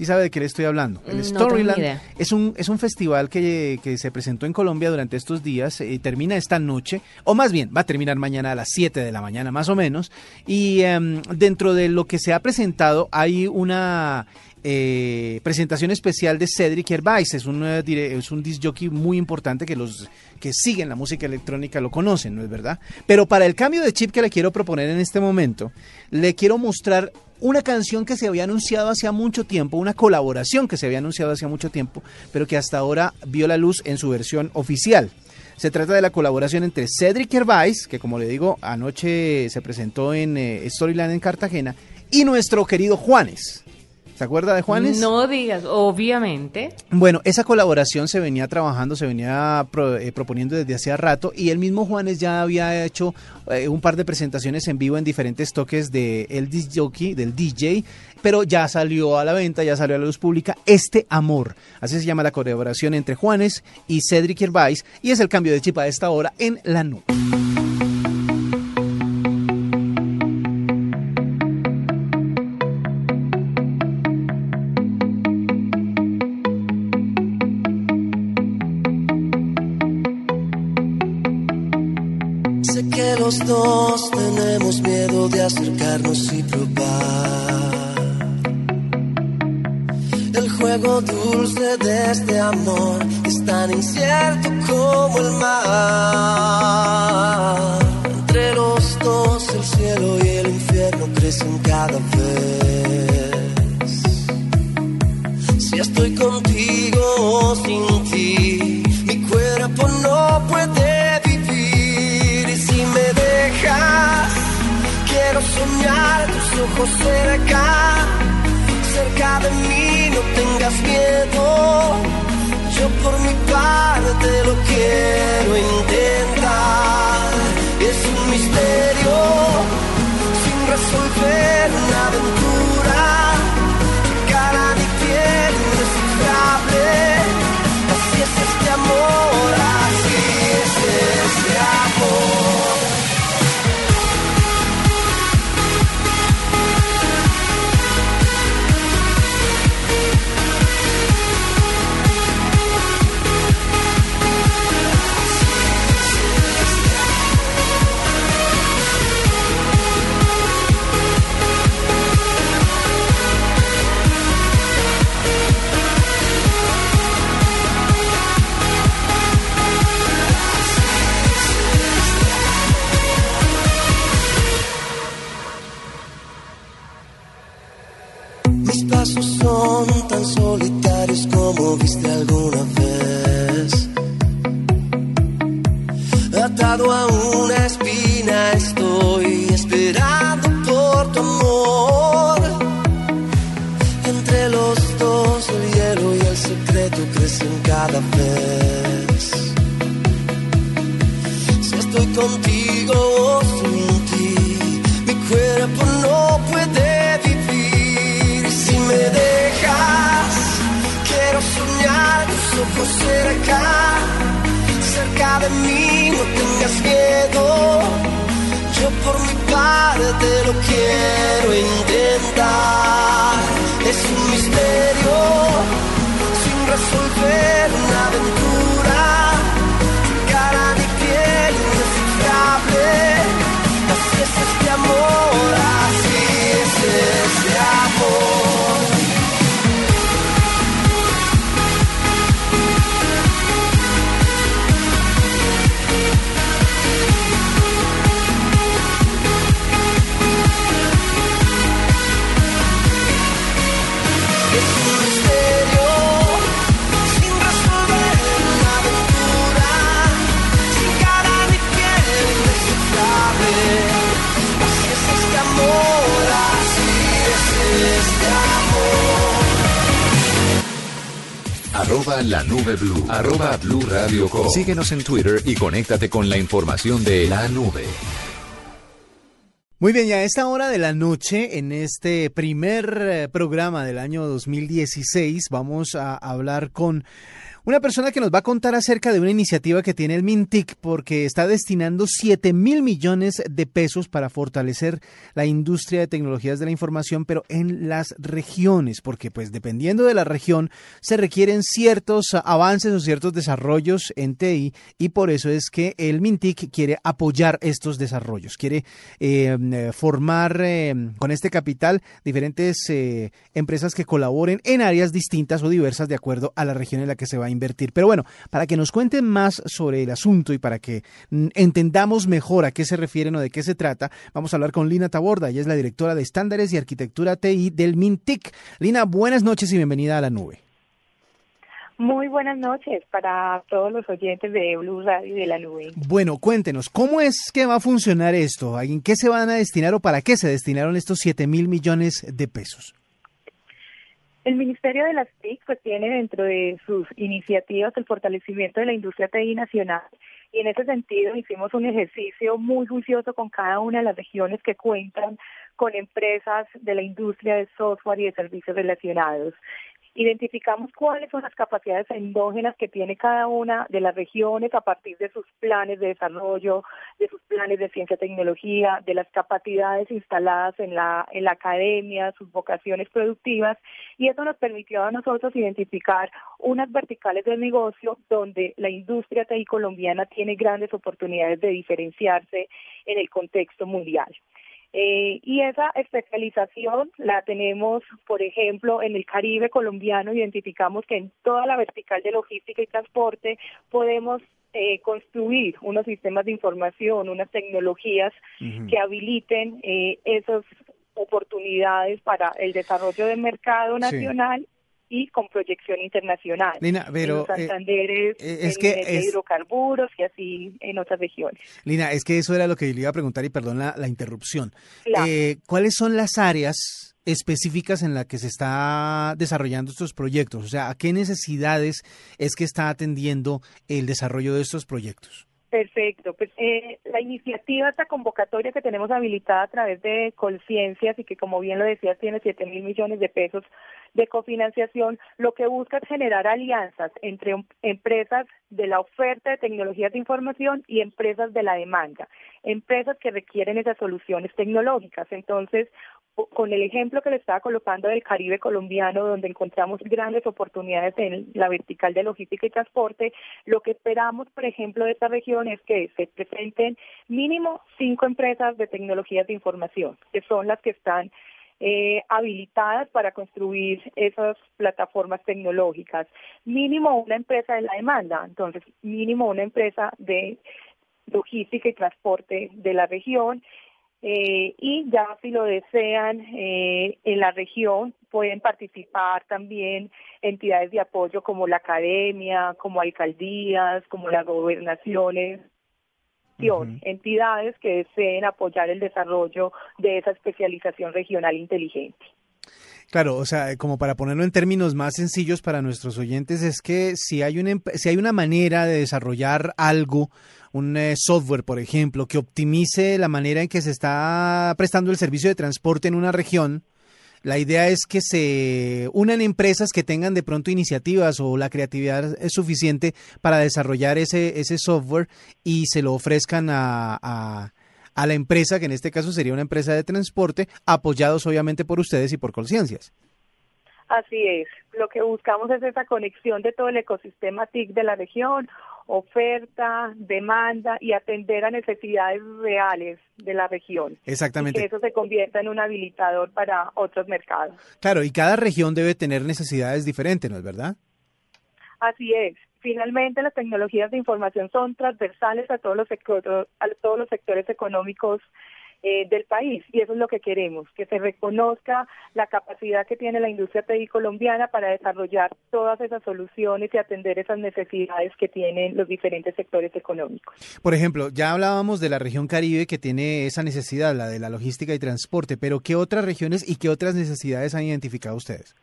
¿Sí sabe de qué le estoy hablando? El No Storyland es un, es un festival que, que se presentó en Colombia durante estos días, eh, termina esta noche, o más bien va a terminar mañana a las 7 de la mañana más o menos, y em, dentro de lo que se ha presentado hay una eh, presentación especial de Cedric Hervais, es un, eh, es disc jockey muy importante que los que siguen la música electrónica lo conocen, ¿no es verdad? Pero para el cambio de chip que le quiero proponer en este momento, le quiero mostrar una canción que se había anunciado hacía mucho tiempo, una colaboración que se había anunciado hacía mucho tiempo, pero que hasta ahora vio la luz en su versión oficial. Se trata de la colaboración entre Cedric Hervais, que como le digo, anoche se presentó en eh, Storyland en Cartagena, y nuestro querido Juanes. ¿Se acuerda de Juanes? No digas, obviamente. Bueno, esa colaboración se venía trabajando, se venía pro- eh, proponiendo desde hacía rato y el mismo Juanes ya había hecho eh, un par de presentaciones en vivo en diferentes toques de el jockey, del DJ, pero ya salió a la venta, ya salió a la luz pública Este Amor. Así se llama la colaboración entre Juanes y Cedric Hervais y es el cambio de chip a esta hora en la nube. Los dos tenemos miedo de acercarnos y probar el juego dulce de este amor es tan incierto como el mar. Entre los dos el cielo y el infierno crecen cada vez. Si estoy contigo o sin ti, mi cuerpo no puede soñar tus ojos cerca, cerca de mí, no tengas miedo. Yo por mi parte lo quiero intentar. Es un misterio sin resolver una aventura cada vez. Si estoy contigo o sin ti, mi cuerpo no puede vivir. Si me dejas, quiero soñar tus ojos cerca, cerca de mí, no tengas miedo. Yo por mi parte lo quiero intentar. Es un misterio sweat and I've been Arroba la nube blue. Arroba blue radio. Síguenos en Twitter y conéctate con la información de la nube. Muy bien, ya a esta hora de la noche, en este primer eh, programa del año 2016, vamos a hablar con una persona que nos va a contar acerca de una iniciativa que tiene el Mintic porque está destinando 7 mil millones de pesos para fortalecer la industria de tecnologías de la información, pero en las regiones, porque pues dependiendo de la región se requieren ciertos avances o ciertos desarrollos en TI y por eso es que el Mintic quiere apoyar estos desarrollos, quiere eh, formar eh, con este capital diferentes eh, empresas que colaboren en áreas distintas o diversas de acuerdo a la región en la que se va a invertir. Pero bueno, para que nos cuenten más sobre el asunto y para que mm, entendamos mejor a qué se refieren o de qué se trata, vamos a hablar con Lina Taborda. Ella es la directora de estándares y arquitectura TI del MINTIC. Lina, buenas noches y bienvenida a la nube. Muy buenas noches para todos los oyentes de Blue Radio y de la nube. Bueno, cuéntenos, ¿cómo es que va a funcionar esto? ¿En qué se van a destinar o para qué se destinaron estos 7 mil millones de pesos? El Ministerio de las TIC pues tiene dentro de sus iniciativas el fortalecimiento de la industria TI nacional y en ese sentido hicimos un ejercicio muy juicioso con cada una de las regiones que cuentan con empresas de la industria de software y de servicios relacionados. Identificamos cuáles son las capacidades endógenas que tiene cada una de las regiones a partir de sus planes de desarrollo, de sus planes de ciencia y tecnología, de las capacidades instaladas en la, en la academia, sus vocaciones productivas, y eso nos permitió a nosotros identificar unas verticales del negocio donde la industria TI colombiana tiene grandes oportunidades de diferenciarse en el contexto mundial. Eh, y esa especialización la tenemos, por ejemplo, en el Caribe colombiano, identificamos que en toda la vertical de logística y transporte podemos eh, construir unos sistemas de información, unas tecnologías que habiliten eh, esas oportunidades para el desarrollo del mercado nacional y con proyección internacional. Lina, pero en Santander eh, es que es, hidrocarburos y así en otras regiones. Lina, es que eso era lo que le iba a preguntar y perdón la, interrupción. Eh, ¿Cuáles son las áreas específicas en las que se está desarrollando estos proyectos? O sea, ¿a qué necesidades es que está atendiendo el desarrollo de estos proyectos? Perfecto. Pues eh, la iniciativa, esta convocatoria que tenemos habilitada a través de Colciencias y que, como bien lo decías, tiene 7 mil millones de pesos de cofinanciación, lo que busca es generar alianzas entre empresas de la oferta de tecnologías de información y empresas de la demanda, empresas que requieren esas soluciones tecnológicas. Entonces, con el ejemplo que le estaba colocando del Caribe colombiano, donde encontramos grandes oportunidades en la vertical de logística y transporte, lo que esperamos, por ejemplo, de esta región es que se presenten mínimo cinco empresas de tecnologías de información, que son las que están eh, habilitadas para construir esas plataformas tecnológicas. Mínimo una empresa de la demanda, entonces mínimo una empresa de logística y transporte de la región. Eh, y ya si lo desean eh, en la región pueden participar también entidades de apoyo como la academia, como alcaldías, como las gobernaciones entidades que deseen apoyar el desarrollo de esa especialización regional inteligente. Claro, o sea, como para ponerlo en términos más sencillos para nuestros oyentes, es que si hay una, si hay una manera de desarrollar algo, un eh, software, por ejemplo, que optimice la manera en que se está prestando el servicio de transporte en una región, la idea es que se unan empresas que tengan de pronto iniciativas o la creatividad es suficiente para desarrollar ese, ese software y se lo ofrezcan a, a, a la empresa, que en este caso sería una empresa de transporte, apoyados obviamente por ustedes y por Conciencias. Así es. Lo que buscamos es esa conexión de todo el ecosistema TIC de la región, oferta, demanda y atender a necesidades reales de la región. Exactamente. Y que eso se convierta en un habilitador para otros mercados. Claro, y cada región debe tener necesidades diferentes, ¿no es verdad? Así es. Finalmente, las tecnologías de información son transversales a todos los sectores, a todos los sectores económicos eh, del país y eso es lo que queremos, que se reconozca la capacidad que tiene la industria TI colombiana para desarrollar todas esas soluciones y atender esas necesidades que tienen los diferentes sectores económicos. Por ejemplo, ya hablábamos de la región Caribe que tiene esa necesidad, la de la logística y transporte, pero ¿qué otras regiones y qué otras necesidades han identificado ustedes?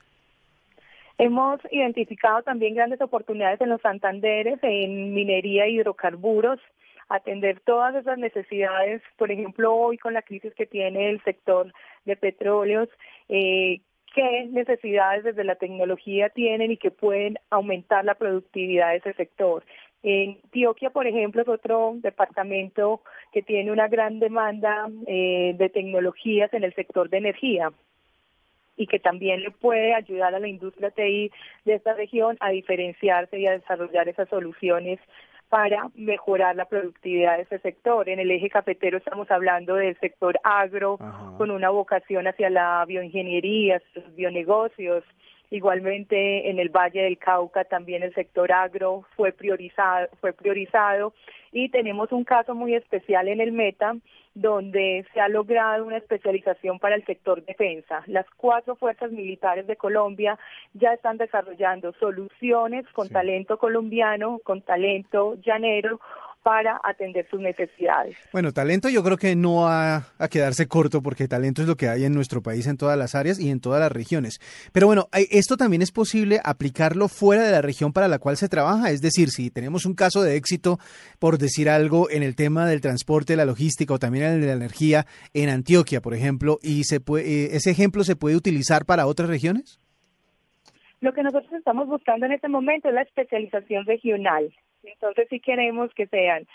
Hemos identificado también grandes oportunidades en los Santanderes, en minería y hidrocarburos, atender todas esas necesidades, por ejemplo, hoy con la crisis que tiene el sector de petróleos, eh, qué necesidades desde la tecnología tienen y que pueden aumentar la productividad de ese sector. En Antioquia, por ejemplo, es otro departamento que tiene una gran demanda eh, de tecnologías en el sector de energía y que también le puede ayudar a la industria TI de esta región a diferenciarse y a desarrollar esas soluciones para mejorar la productividad de ese sector. En el eje cafetero estamos hablando del sector agro, con una vocación hacia la bioingeniería, los bionegocios. Igualmente en el Valle del Cauca también el sector agro fue priorizado, fue priorizado y tenemos un caso muy especial en el Meta donde se ha logrado una especialización para el sector defensa. Las cuatro fuerzas militares de Colombia ya están desarrollando soluciones con talento colombiano, con talento llanero, para atender sus necesidades. Bueno, talento yo creo que no va a quedarse corto porque talento es lo que hay en nuestro país en todas las áreas y en todas las regiones. Pero bueno, esto también es posible aplicarlo fuera de la región para la cual se trabaja. Es decir, si tenemos un caso de éxito, por decir algo, en el tema del transporte, la logística o también en el de la energía en Antioquia, por ejemplo, y se puede, eh, ese ejemplo se puede utilizar para otras regiones. Lo que nosotros estamos buscando en este momento es la especialización regional. Entonces sí queremos que sean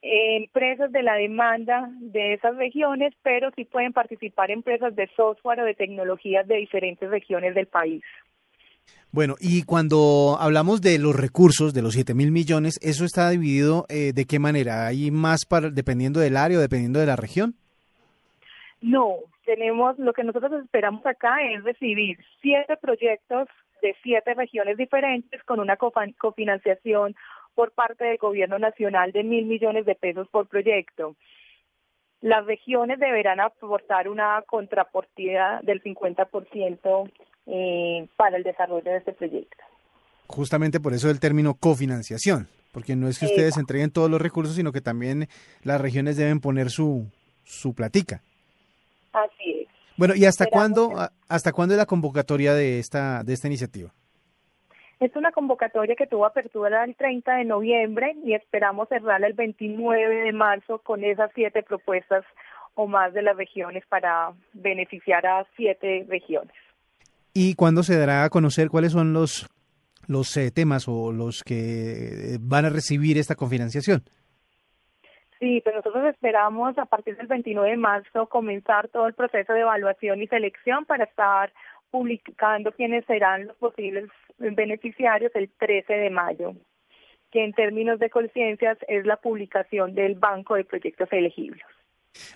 empresas de la demanda de esas regiones, pero sí pueden participar empresas de software o de tecnologías de diferentes regiones del país. Bueno, y cuando hablamos de los recursos, de los 7 mil millones, ¿eso está dividido eh, de qué manera? ¿Hay más para, dependiendo del área o dependiendo de la región? No, tenemos, lo que nosotros esperamos acá es recibir siete proyectos de siete regiones diferentes con una cofinanciación por parte del gobierno nacional de mil millones de pesos por proyecto. Las regiones deberán aportar una contrapartida del 50% eh, para el desarrollo de este proyecto. Justamente por eso el término cofinanciación, porque no es que ustedes entreguen todos los recursos, sino que también las regiones deben poner su, su platica. Así es. Bueno, ¿y hasta cuándo, hasta cuándo es la convocatoria de esta, de esta iniciativa? Es una convocatoria que tuvo apertura el 30 de noviembre y esperamos cerrarla el 29 de marzo con esas siete propuestas o más de las regiones para beneficiar a siete regiones. ¿Y cuándo se dará a conocer cuáles son los, los eh, temas o los que van a recibir esta confinanciación? Sí, pues nosotros esperamos a partir del 29 de marzo comenzar todo el proceso de evaluación y selección para estar publicando quiénes serán los posibles beneficiarios el 13 de mayo, que en términos de conciencias es la publicación del Banco de Proyectos Elegibles.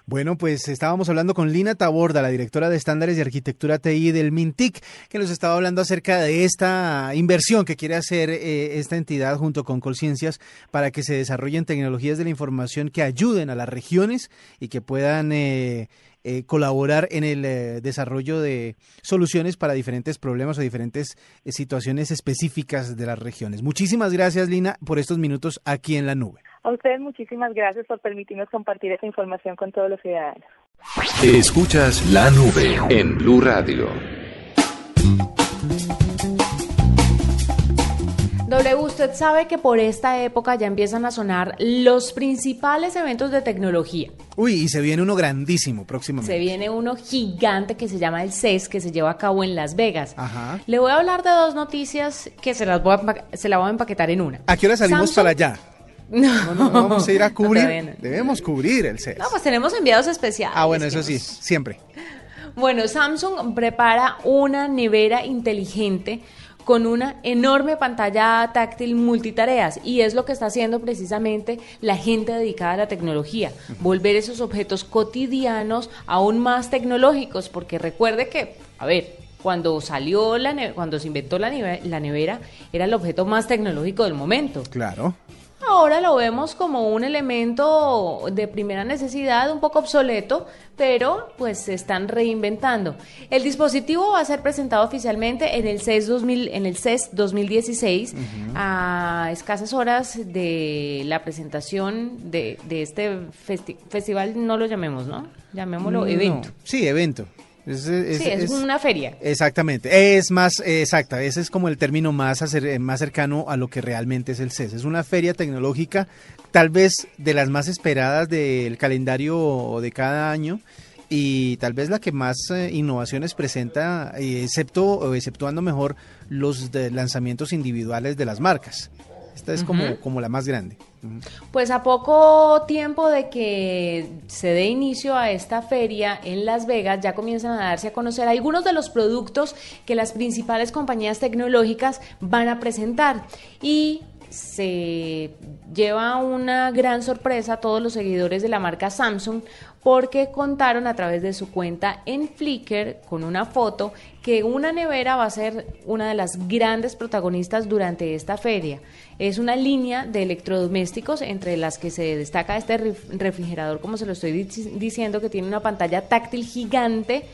Bueno, pues estábamos hablando con Lina Taborda, la directora de estándares de arquitectura TI del MINTIC, que nos estaba hablando acerca de esta inversión que quiere hacer eh, esta entidad junto con Colciencias para que se desarrollen tecnologías de la información que ayuden a las regiones y que puedan eh, eh, colaborar en el eh, desarrollo de soluciones para diferentes problemas o diferentes eh, situaciones específicas de las regiones. Muchísimas gracias, Lina, por estos minutos aquí en la nube. A ustedes muchísimas gracias por permitirnos compartir esa información con todos los ciudadanos. Escuchas la nube en Blue Radio. W, usted sabe que por esta época ya empiezan a sonar los principales eventos de tecnología. Uy, y se viene uno grandísimo próximamente. Se viene uno gigante que se llama el CES, que se lleva a cabo en Las Vegas. Ajá. Le voy a hablar de dos noticias que se las voy a, se la voy a empaquetar en una. ¿A qué hora salimos para allá? No, no, vamos a ir a cubrir. Debemos cubrir el CES. No, pues tenemos enviados especiales. Ah, bueno, eso sí, siempre. Bueno, Samsung prepara una nevera inteligente con una enorme pantalla táctil multitareas y es lo que está haciendo precisamente la gente dedicada a la tecnología, volver esos objetos cotidianos aún más tecnológicos, porque recuerde que, a ver, cuando salió la cuando se inventó la, la nevera era el objeto más tecnológico del momento. Claro. Ahora lo vemos como un elemento de primera necesidad, un poco obsoleto, pero pues se están reinventando. El dispositivo va a ser presentado oficialmente en el CES 2000, en el CES 2016 a escasas horas de la presentación de, de este festival, no lo llamemos, ¿no? Llamémoslo evento. Sí, evento. Es, sí, es, una feria. Exactamente, es más, exacta, ese es como el término más, más cercano a lo que realmente es el CES. Es una feria tecnológica, tal vez de las más esperadas del calendario de cada año y tal vez la que más eh, innovaciones presenta, eh, excepto, exceptuando mejor los lanzamientos individuales de las marcas. Esta es como, como la más grande. Pues a poco tiempo de que se dé inicio a esta feria en Las Vegas, ya comienzan a darse a conocer algunos de los productos que las principales compañías tecnológicas van a presentar. Y se lleva una gran sorpresa a todos los seguidores de la marca Samsung porque contaron a través de su cuenta en Flickr con una foto que una nevera va a ser una de las grandes protagonistas durante esta feria. Es una línea de electrodomésticos entre las que se destaca este refrigerador, como se lo estoy diciendo, que tiene una pantalla táctil gigante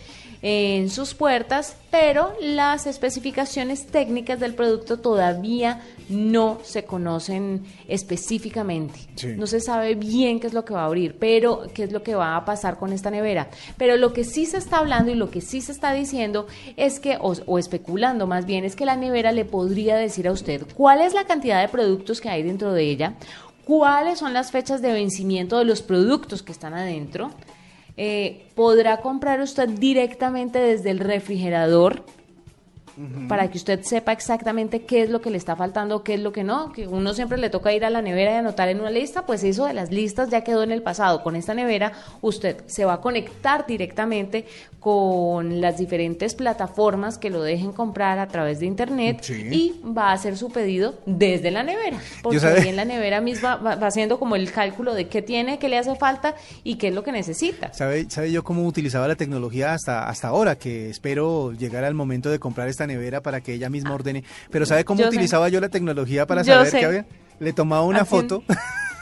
en sus puertas, pero las especificaciones técnicas del producto todavía no se conocen específicamente. No se sabe bien qué es lo que va a abrir, pero qué es lo que va a pasar con esta nevera. Pero lo que sí se está hablando y lo que sí se está diciendo es que, o, o especulando más bien, es que la nevera le podría decir a usted cuál es la cantidad de productos que hay dentro de ella, cuáles son las fechas de vencimiento de los productos que están adentro. Eh, podrá comprar usted directamente desde el refrigerador para que usted sepa exactamente qué es lo que le está faltando, qué es lo que no, que uno siempre le toca ir a la nevera y anotar en una lista, pues eso de las listas ya quedó en el pasado. Con esta nevera usted se va a conectar directamente con las diferentes plataformas que lo dejen comprar a través de internet y va a hacer su pedido desde la nevera, porque ahí en la nevera misma va, haciendo como el cálculo de qué tiene, qué le hace falta y qué es lo que necesita. ¿Sabe, sabe yo cómo utilizaba la tecnología hasta, hasta ahora? Que espero llegar al momento de comprar esta nevera para que ella misma ordene. Pero ¿sabe cómo utilizaba yo la tecnología para saber qué había? Le tomaba una foto.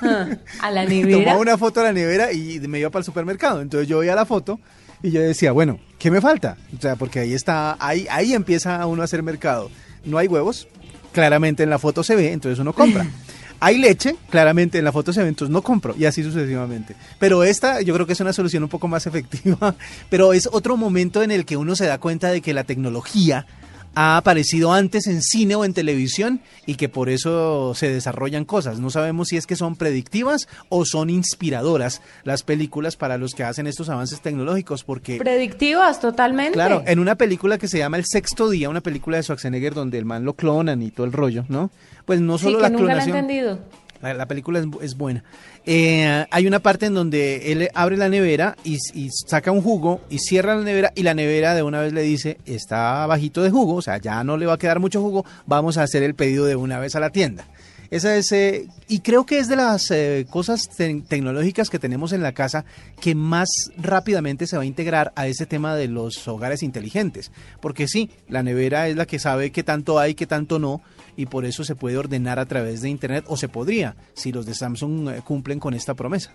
Ah, a la nevera. tomaba una foto a la nevera y me iba para el supermercado. Entonces yo veía la foto y yo decía, bueno, ¿qué me falta? O sea, porque ahí está, ahí, ahí empieza uno a hacer mercado. No hay huevos, claramente en la foto se ve, entonces uno compra. Hay leche, claramente en la foto se ve, entonces no compro, y así sucesivamente. Pero esta yo creo que es una solución un poco más efectiva, pero es otro momento en el que uno se da cuenta de que la tecnología ha aparecido antes en cine o en televisión y que por eso se desarrollan cosas. No sabemos si es que son predictivas o son inspiradoras las películas para los que hacen estos avances tecnológicos porque predictivas totalmente. Claro, en una película que se llama El sexto día, una película de Schwarzenegger donde el man lo clonan y todo el rollo, ¿no? Pues no solo la nunca clonación. La he entendido. La, película es, buena. Eh, hay una parte en donde él abre la nevera y, saca un jugo y cierra la nevera y la nevera de una vez le dice, está bajito de jugo, o sea, ya no le va a quedar mucho jugo, vamos a hacer el pedido de una vez a la tienda. Esa es, eh, y creo que es de las eh, cosas tecnológicas que tenemos en la casa que más rápidamente se va a integrar a ese tema de los hogares inteligentes. Porque sí, la nevera es la que sabe qué tanto hay, qué tanto no, y por eso se puede ordenar a través de Internet o se podría si los de Samsung eh, cumplen con esta promesa.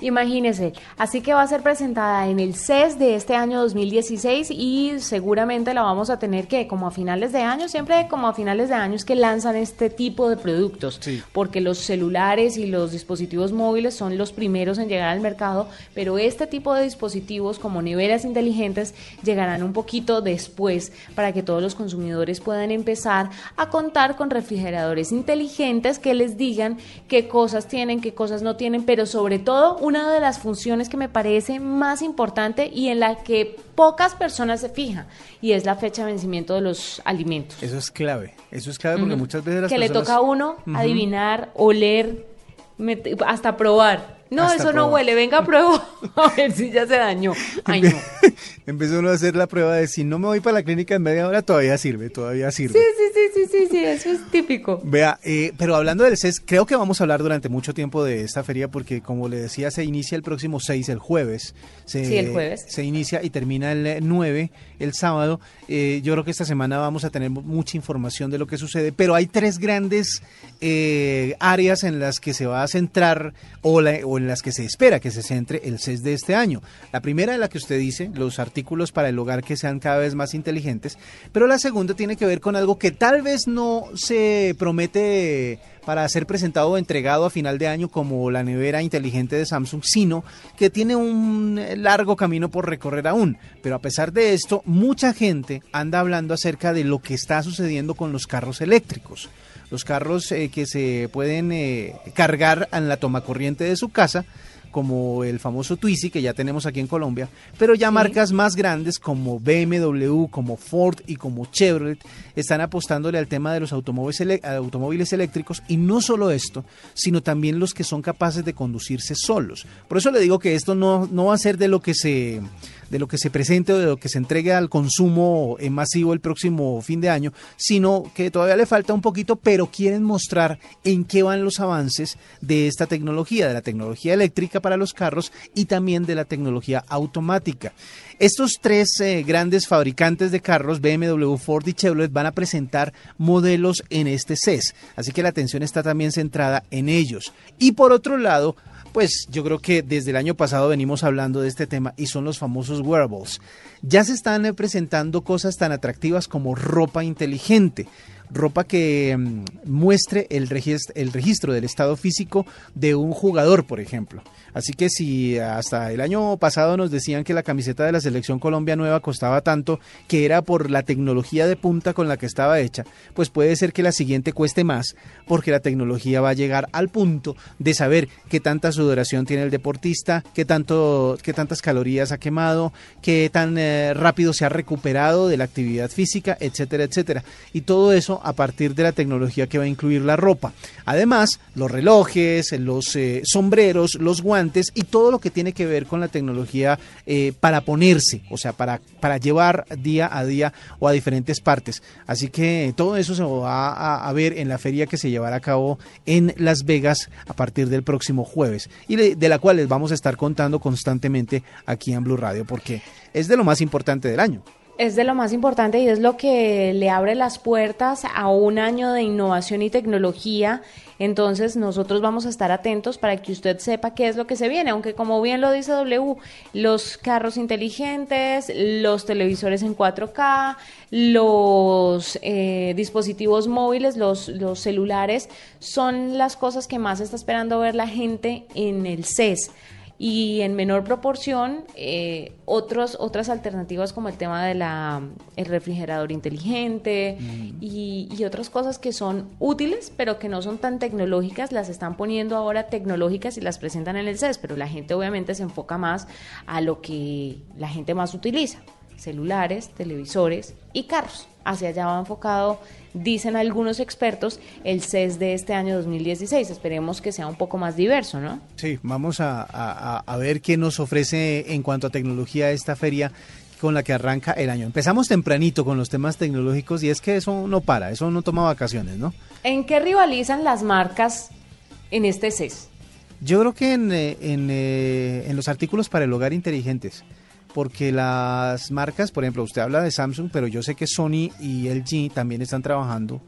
Imagínese, así que va a ser presentada en el CES de este año 2016 y seguramente la vamos a tener que como a finales de año, siempre como a finales de años que lanzan este tipo de productos, porque los celulares y los dispositivos móviles son los primeros en llegar al mercado, pero este tipo de dispositivos como neveras inteligentes llegarán un poquito después para que todos los consumidores puedan empezar a contar con refrigeradores inteligentes que les digan qué cosas tienen, qué cosas no tienen, pero sobre todo una de las funciones que me parece más importante y en la que pocas personas se fijan y es la fecha de vencimiento de los alimentos. Eso es clave, eso es clave porque muchas veces las que le toca a uno adivinar, oler, hasta probar. No, eso no huele, venga, pruebo a ver si ya se dañó. Ay, no. Empezó uno a hacer la prueba de si no me voy para la clínica en media hora, todavía sirve, todavía sirve. Sí, sí, sí, sí, sí, sí, eso es típico. Vea, eh, pero hablando del CES, creo que vamos a hablar durante mucho tiempo de esta feria porque, como le decía, se inicia el próximo 6, el jueves. Se, Sí, el jueves. Se inicia y termina el eh, 9, el sábado. Eh, yo creo que esta semana vamos a tener mu- mucha información de lo que sucede, pero hay tres grandes eh, áreas en las que se va a centrar o, la- o en las que se espera que se centre el CES de este año. La primera es la que usted dice, los artículos para el hogar que sean cada vez más inteligentes, pero la segunda tiene que ver con algo que tal vez no se promete para ser presentado o entregado a final de año como la nevera inteligente de Samsung, sino que tiene un largo camino por recorrer aún. Pero a pesar de esto, mucha gente anda hablando acerca de lo que está sucediendo con los carros eléctricos. Los carros eh, que se pueden eh, cargar en la toma corriente de su casa, como el famoso Twizy que ya tenemos aquí en Colombia, pero ya Sí. marcas más grandes como BMW, como Ford y como Chevrolet están apostándole al tema de los automóviles, eléctricos y no solo esto, sino también los que son capaces de conducirse solos. Por eso le digo que esto no, no va a ser de lo que se de lo que se presente o de lo que se entregue al consumo en masivo el próximo fin de año, sino que todavía le falta un poquito, pero quieren mostrar en qué van los avances de esta tecnología, de la tecnología eléctrica para los carros y también de la tecnología automática. Estos tres eh, grandes fabricantes de carros, BMW, Ford y Chevrolet, van a presentar modelos en este CES, así que la atención está también centrada en ellos. Y por otro lado, pues yo creo que desde el año pasado venimos hablando de este tema y son los famosos wearables. Ya se están eh, presentando cosas tan atractivas como ropa inteligente, ropa que mm, muestre el, regis- el registro del estado físico de un jugador, por ejemplo. Así que si hasta el año pasado nos decían que la camiseta de la selección Colombia nueva costaba tanto, que era por la tecnología de punta con la que estaba hecha, pues puede ser que la siguiente cueste más, porque la tecnología va a llegar al punto de saber qué tanta sudoración tiene el deportista, qué, tanto, qué tantas calorías ha quemado, qué tan eh, rápido se ha recuperado de la actividad física, etcétera, etcétera. Y todo eso a partir de la tecnología que va a incluir la ropa. Además, los relojes, los eh, sombreros, los guantes y todo lo que tiene que ver con la tecnología eh, para ponerse, o sea, para, para llevar día a día o a diferentes partes. Así que todo eso se va a, ver en la feria que se llevará a cabo en Las Vegas a partir del próximo jueves y de, de la cual les vamos a estar contando constantemente aquí en Blue Radio porque es de lo más importante del año. Es de lo más importante y es lo que le abre las puertas a un año de innovación y tecnología. Entonces nosotros vamos a estar atentos para que usted sepa qué es lo que se viene, aunque como bien lo dice W, los carros inteligentes, los televisores en 4K, los eh, dispositivos móviles, los, los celulares, son las cosas que más está esperando ver la gente en el CES y en menor proporción eh, otros otras alternativas como el tema de la el refrigerador inteligente y, y otras cosas que son útiles pero que no son tan tecnológicas las están poniendo ahora tecnológicas y las presentan en el CES pero la gente obviamente se enfoca más a lo que la gente más utiliza celulares televisores y carros hacia allá va enfocado dicen algunos expertos el CES de este año 2016 esperemos que sea un poco más diverso no Sí, vamos a, a- a ver qué nos ofrece en cuanto a tecnología esta feria con la que arranca el año. Empezamos tempranito con los temas tecnológicos y es que eso no para, eso no toma vacaciones, ¿no? ¿En qué rivalizan las marcas en este CES? Yo creo que en, eh, en, eh, en los artículos para el hogar inteligentes, porque las marcas, por ejemplo, usted habla de Samsung, pero yo sé que Sony y LG también están trabajando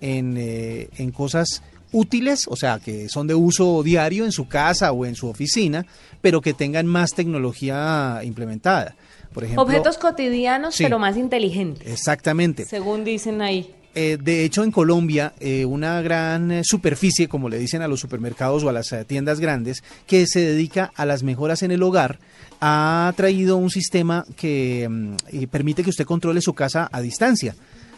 en, eh, en cosas útiles, o sea, que son de uso diario en su casa o en su oficina, pero que tengan más tecnología implementada. Por ejemplo, Objetos cotidianos, Sí. pero más inteligentes, Exactamente. según dicen ahí. Eh, de hecho, en Colombia, eh, una gran eh, superficie, como le dicen a los supermercados o a las eh, tiendas grandes, que se dedica a las mejoras en el hogar, ha traído un sistema que mm, eh, permite que usted controle su casa a distancia.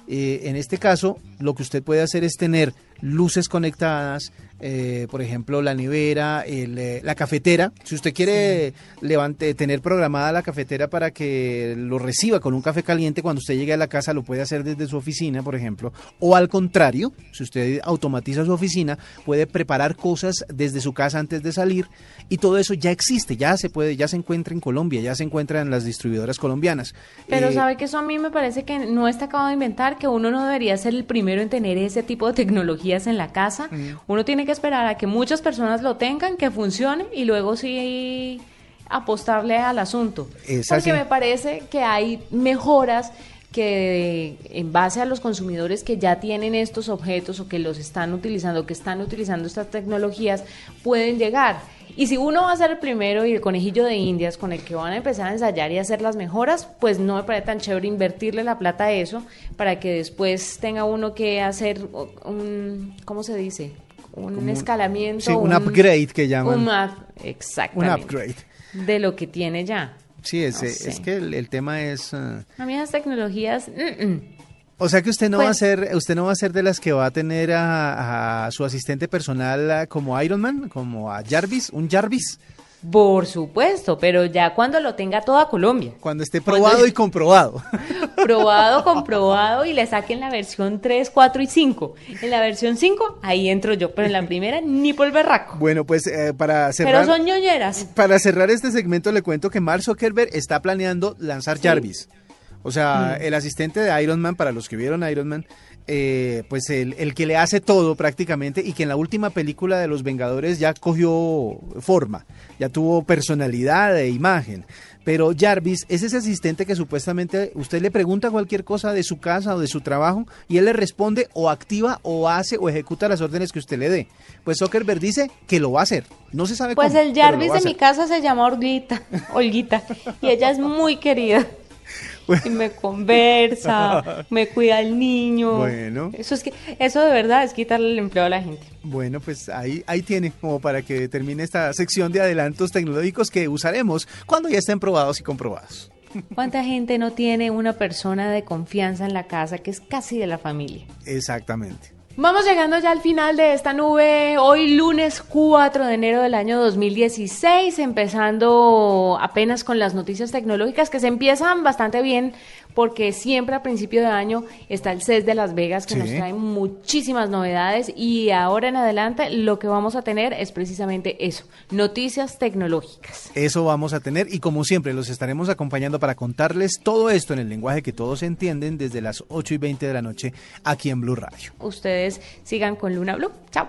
Eh, en este caso, lo que usted puede hacer es tener luces conectadas, eh, por ejemplo, la nevera, el, eh, la cafetera. Si usted quiere levante, tener programada la cafetera para que lo reciba con un café caliente cuando usted llegue a la casa, lo puede hacer desde su oficina, por ejemplo. O al contrario, si usted automatiza su oficina, puede preparar cosas desde su casa antes de salir. Y todo eso ya existe, ya se puede, ya se encuentra en Colombia, ya se encuentra en las distribuidoras colombianas. Pero Eh, sabe que eso a mí me parece que no está acabado de inventar, que uno no debería ser el primero en tener ese tipo de tecnologías en la casa. Uno tiene que esperar a que muchas personas lo tengan, que funcione y luego sí apostarle al asunto. Es Porque así. me parece que hay mejoras que en base a los consumidores que ya tienen estos objetos o que los están utilizando, que están utilizando estas tecnologías, pueden llegar. Y si uno va a ser el primero y el conejillo de indias con el que van a empezar a ensayar y hacer las mejoras, pues no me parece tan chévere invertirle la plata a eso para que después tenga uno que hacer un, ¿cómo se dice? Un Como un- escalamiento. sí, un upgrade que llaman. Un up- un exactamente. upgrade. De lo que tiene ya. Sí, es, No es que el, el tema es... ah, A mí esas tecnologías... mm, mm. O sea que usted no va a Pues- ser, usted no va a ser de las que va a tener a, a su asistente personal ah, como Iron Man, como a Jarvis, un Jarvis, Por supuesto, pero ya cuando lo tenga toda Colombia. cuando esté probado y comprobado. Probado, comprobado y le saquen la versión 3, 4 y 5. En la versión 5, ahí entro yo, pero en la primera ni por el berraco. Bueno, pues eh, para Pero cerrar, son ñoñeras. para cerrar este segmento le cuento que Mark Zuckerberg está planeando lanzar Jarvis. O sea, Mm. el asistente de Iron Man, para los que vieron Iron Man, eh, pues el, el que le hace todo prácticamente y que en la última película de Los Vengadores ya cogió forma, ya tuvo personalidad e imagen. Pero Jarvis es ese asistente que supuestamente usted le pregunta cualquier cosa de su casa o de su trabajo y él le responde o activa o hace o ejecuta las órdenes que usted le dé. Pues Zuckerberg dice que lo va a hacer. No se sabe Pues cómo, el pero lo Jarvis de mi casa se llama Olguita, Olguita, y ella es muy querida. Y me conversa, me cuida el niño. Bueno. Eso es que, eso de verdad es quitarle el empleo a la gente. Bueno, pues ahí, ahí tiene como para que termine esta sección de adelantos tecnológicos que usaremos cuando ya estén probados y comprobados. ¿Cuánta gente no tiene una persona de confianza en la casa que es casi de la familia? Exactamente. Vamos llegando ya al final de esta nube, hoy lunes 4 de enero del año 2016, empezando apenas con las noticias tecnológicas que se empiezan bastante bien porque siempre a principio de año está el CES de Las Vegas que Sí. nos trae muchísimas novedades y ahora en adelante lo que vamos a tener es precisamente eso, noticias tecnológicas. Eso vamos a tener y como siempre los estaremos acompañando para contarles todo esto en el lenguaje que todos entienden desde las 8 y 20 de la noche aquí en Blue Radio. Ustedes sigan con Luna Blue. Chao.